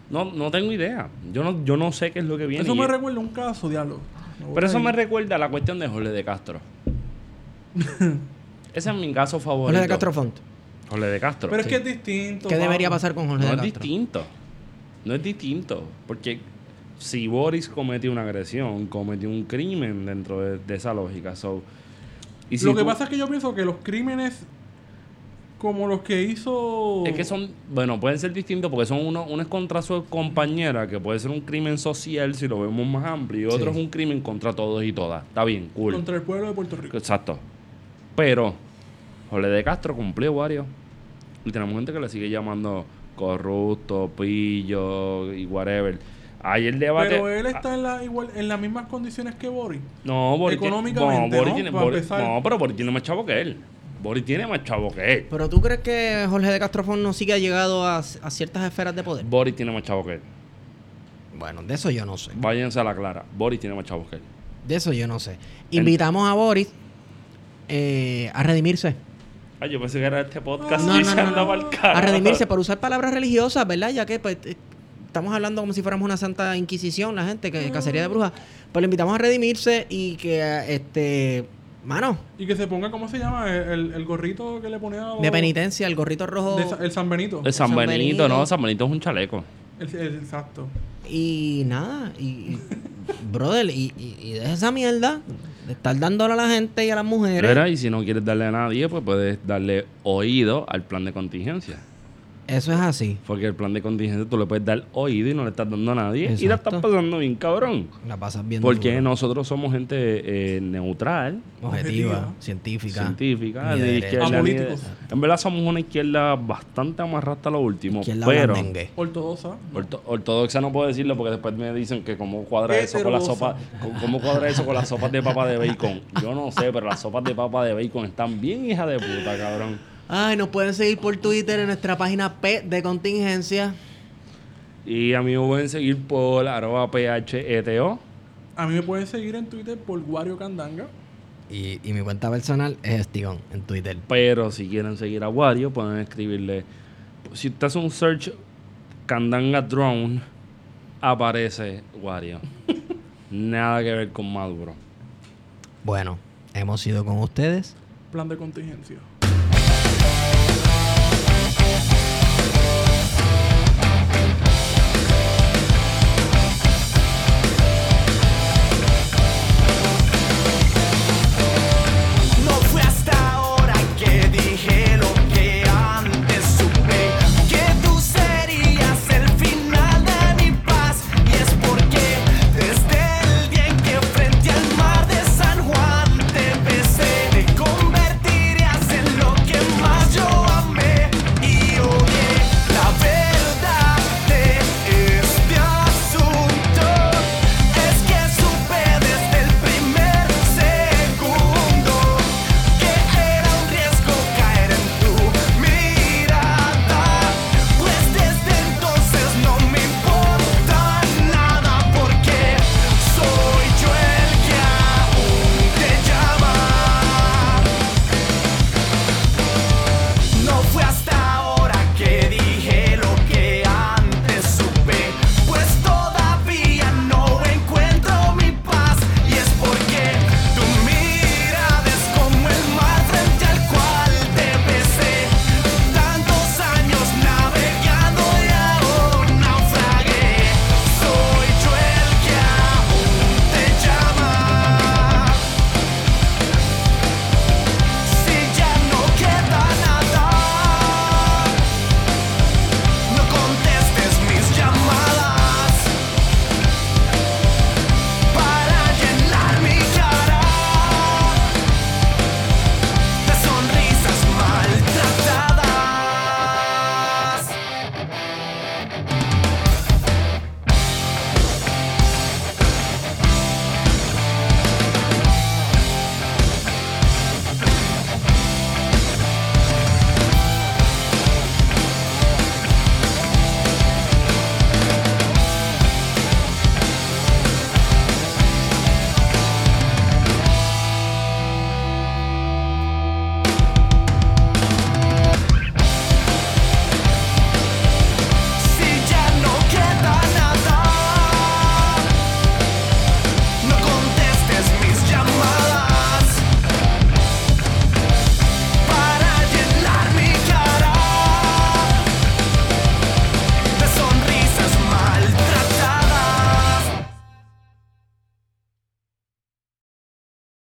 No, no tengo idea. Yo no, yo no sé qué es lo que viene. Eso y- me recuerda un caso, diablo. Pero eso me recuerda a la cuestión de Jorge de Castro. Ese es mi caso favorito. Jorge de Castro Font. Jorge de Castro. Pero es que es distinto. ¿Qué debería pasar con Jorge No de es Castro? distinto. No es distinto. Porque si Boris cometió una agresión, cometió un crimen dentro de, de esa lógica. So, y si Lo que tú- pasa es que yo pienso que los crímenes como los que hizo... Es que son, bueno, pueden ser distintos porque son uno, uno es contra su compañera, que puede ser un crimen social si lo vemos más amplio, y otro Sí. es un crimen contra todos y todas. Está bien, cool. Contra el pueblo de Puerto Rico. Exacto. Pero Jorge de Castro cumplió varios. Y tenemos gente que le sigue llamando corrupto, pillo y whatever. Ayer el debate. Pero él está en, la, igual, en las mismas condiciones que Boris. No, Boris económicamente, no, Boris ¿no? tiene- Boris- no, pero Boris tiene más chavo que él. Boris tiene más chavo que él. Pero tú crees que Jorge de Castrofón no sigue ha llegado a, a ciertas esferas de poder? Boris tiene más chavo que él. Bueno, de eso yo no sé. Váyanse a la clara. Boris tiene más chavo que él. De eso yo no sé. Invitamos a Boris eh, a redimirse. Ay, yo pensé que era este podcast No, no, no, no. A redimirse por usar palabras religiosas, ¿verdad? Ya que pues, eh, estamos hablando como si fuéramos una santa inquisición, la gente, que cacería de brujas. Pues le invitamos a redimirse y que, este, mano, Y que se ponga, ¿cómo se llama? El, el- gorrito que le ponía... de penitencia, el gorrito rojo. de el San Benito. El San San Benito, Benito. no, San Benito es un chaleco. El, el- exacto. Y nada, y, brother, y, y, y deja esa mierda de estar dándole a la gente y a las mujeres. Mira, y si no quieres darle a nadie, pues puedes darle oído al plan de contingencia. Eso es así. Porque el plan de contingencia tú le puedes dar oído y no le estás dando a nadie. Y la estás pasando bien, cabrón. La pasas bien. Porque duro. nosotros somos gente eh, neutral, Objetiva, Objetiva. científica. científica, de de izquierda. de- Apolíticos. En verdad somos una izquierda bastante amarrada a lo último. Izquierda pero blandengue. Ortodoxa. orto- ortodoxa no puedo decirlo porque después me dicen que cómo cuadra eso con la sopa, con- cómo cuadra eso con las sopas de papa de bacon. Yo no sé, pero las sopas de papa de bacon están bien hija de puta, cabrón. Ay, nos pueden seguir por Twitter en nuestra página P de contingencia. Y a mí me pueden seguir por arroba pheto. A mí me pueden seguir en Twitter por Wario Candanga. Y, y mi cuenta personal es Estigón en Twitter. Pero si quieren seguir a Wario, pueden escribirle. Si usted hace un search Candanga Drone, aparece Wario. Nada que ver con Maduro. Bueno, hemos ido con ustedes. Plan de contingencia.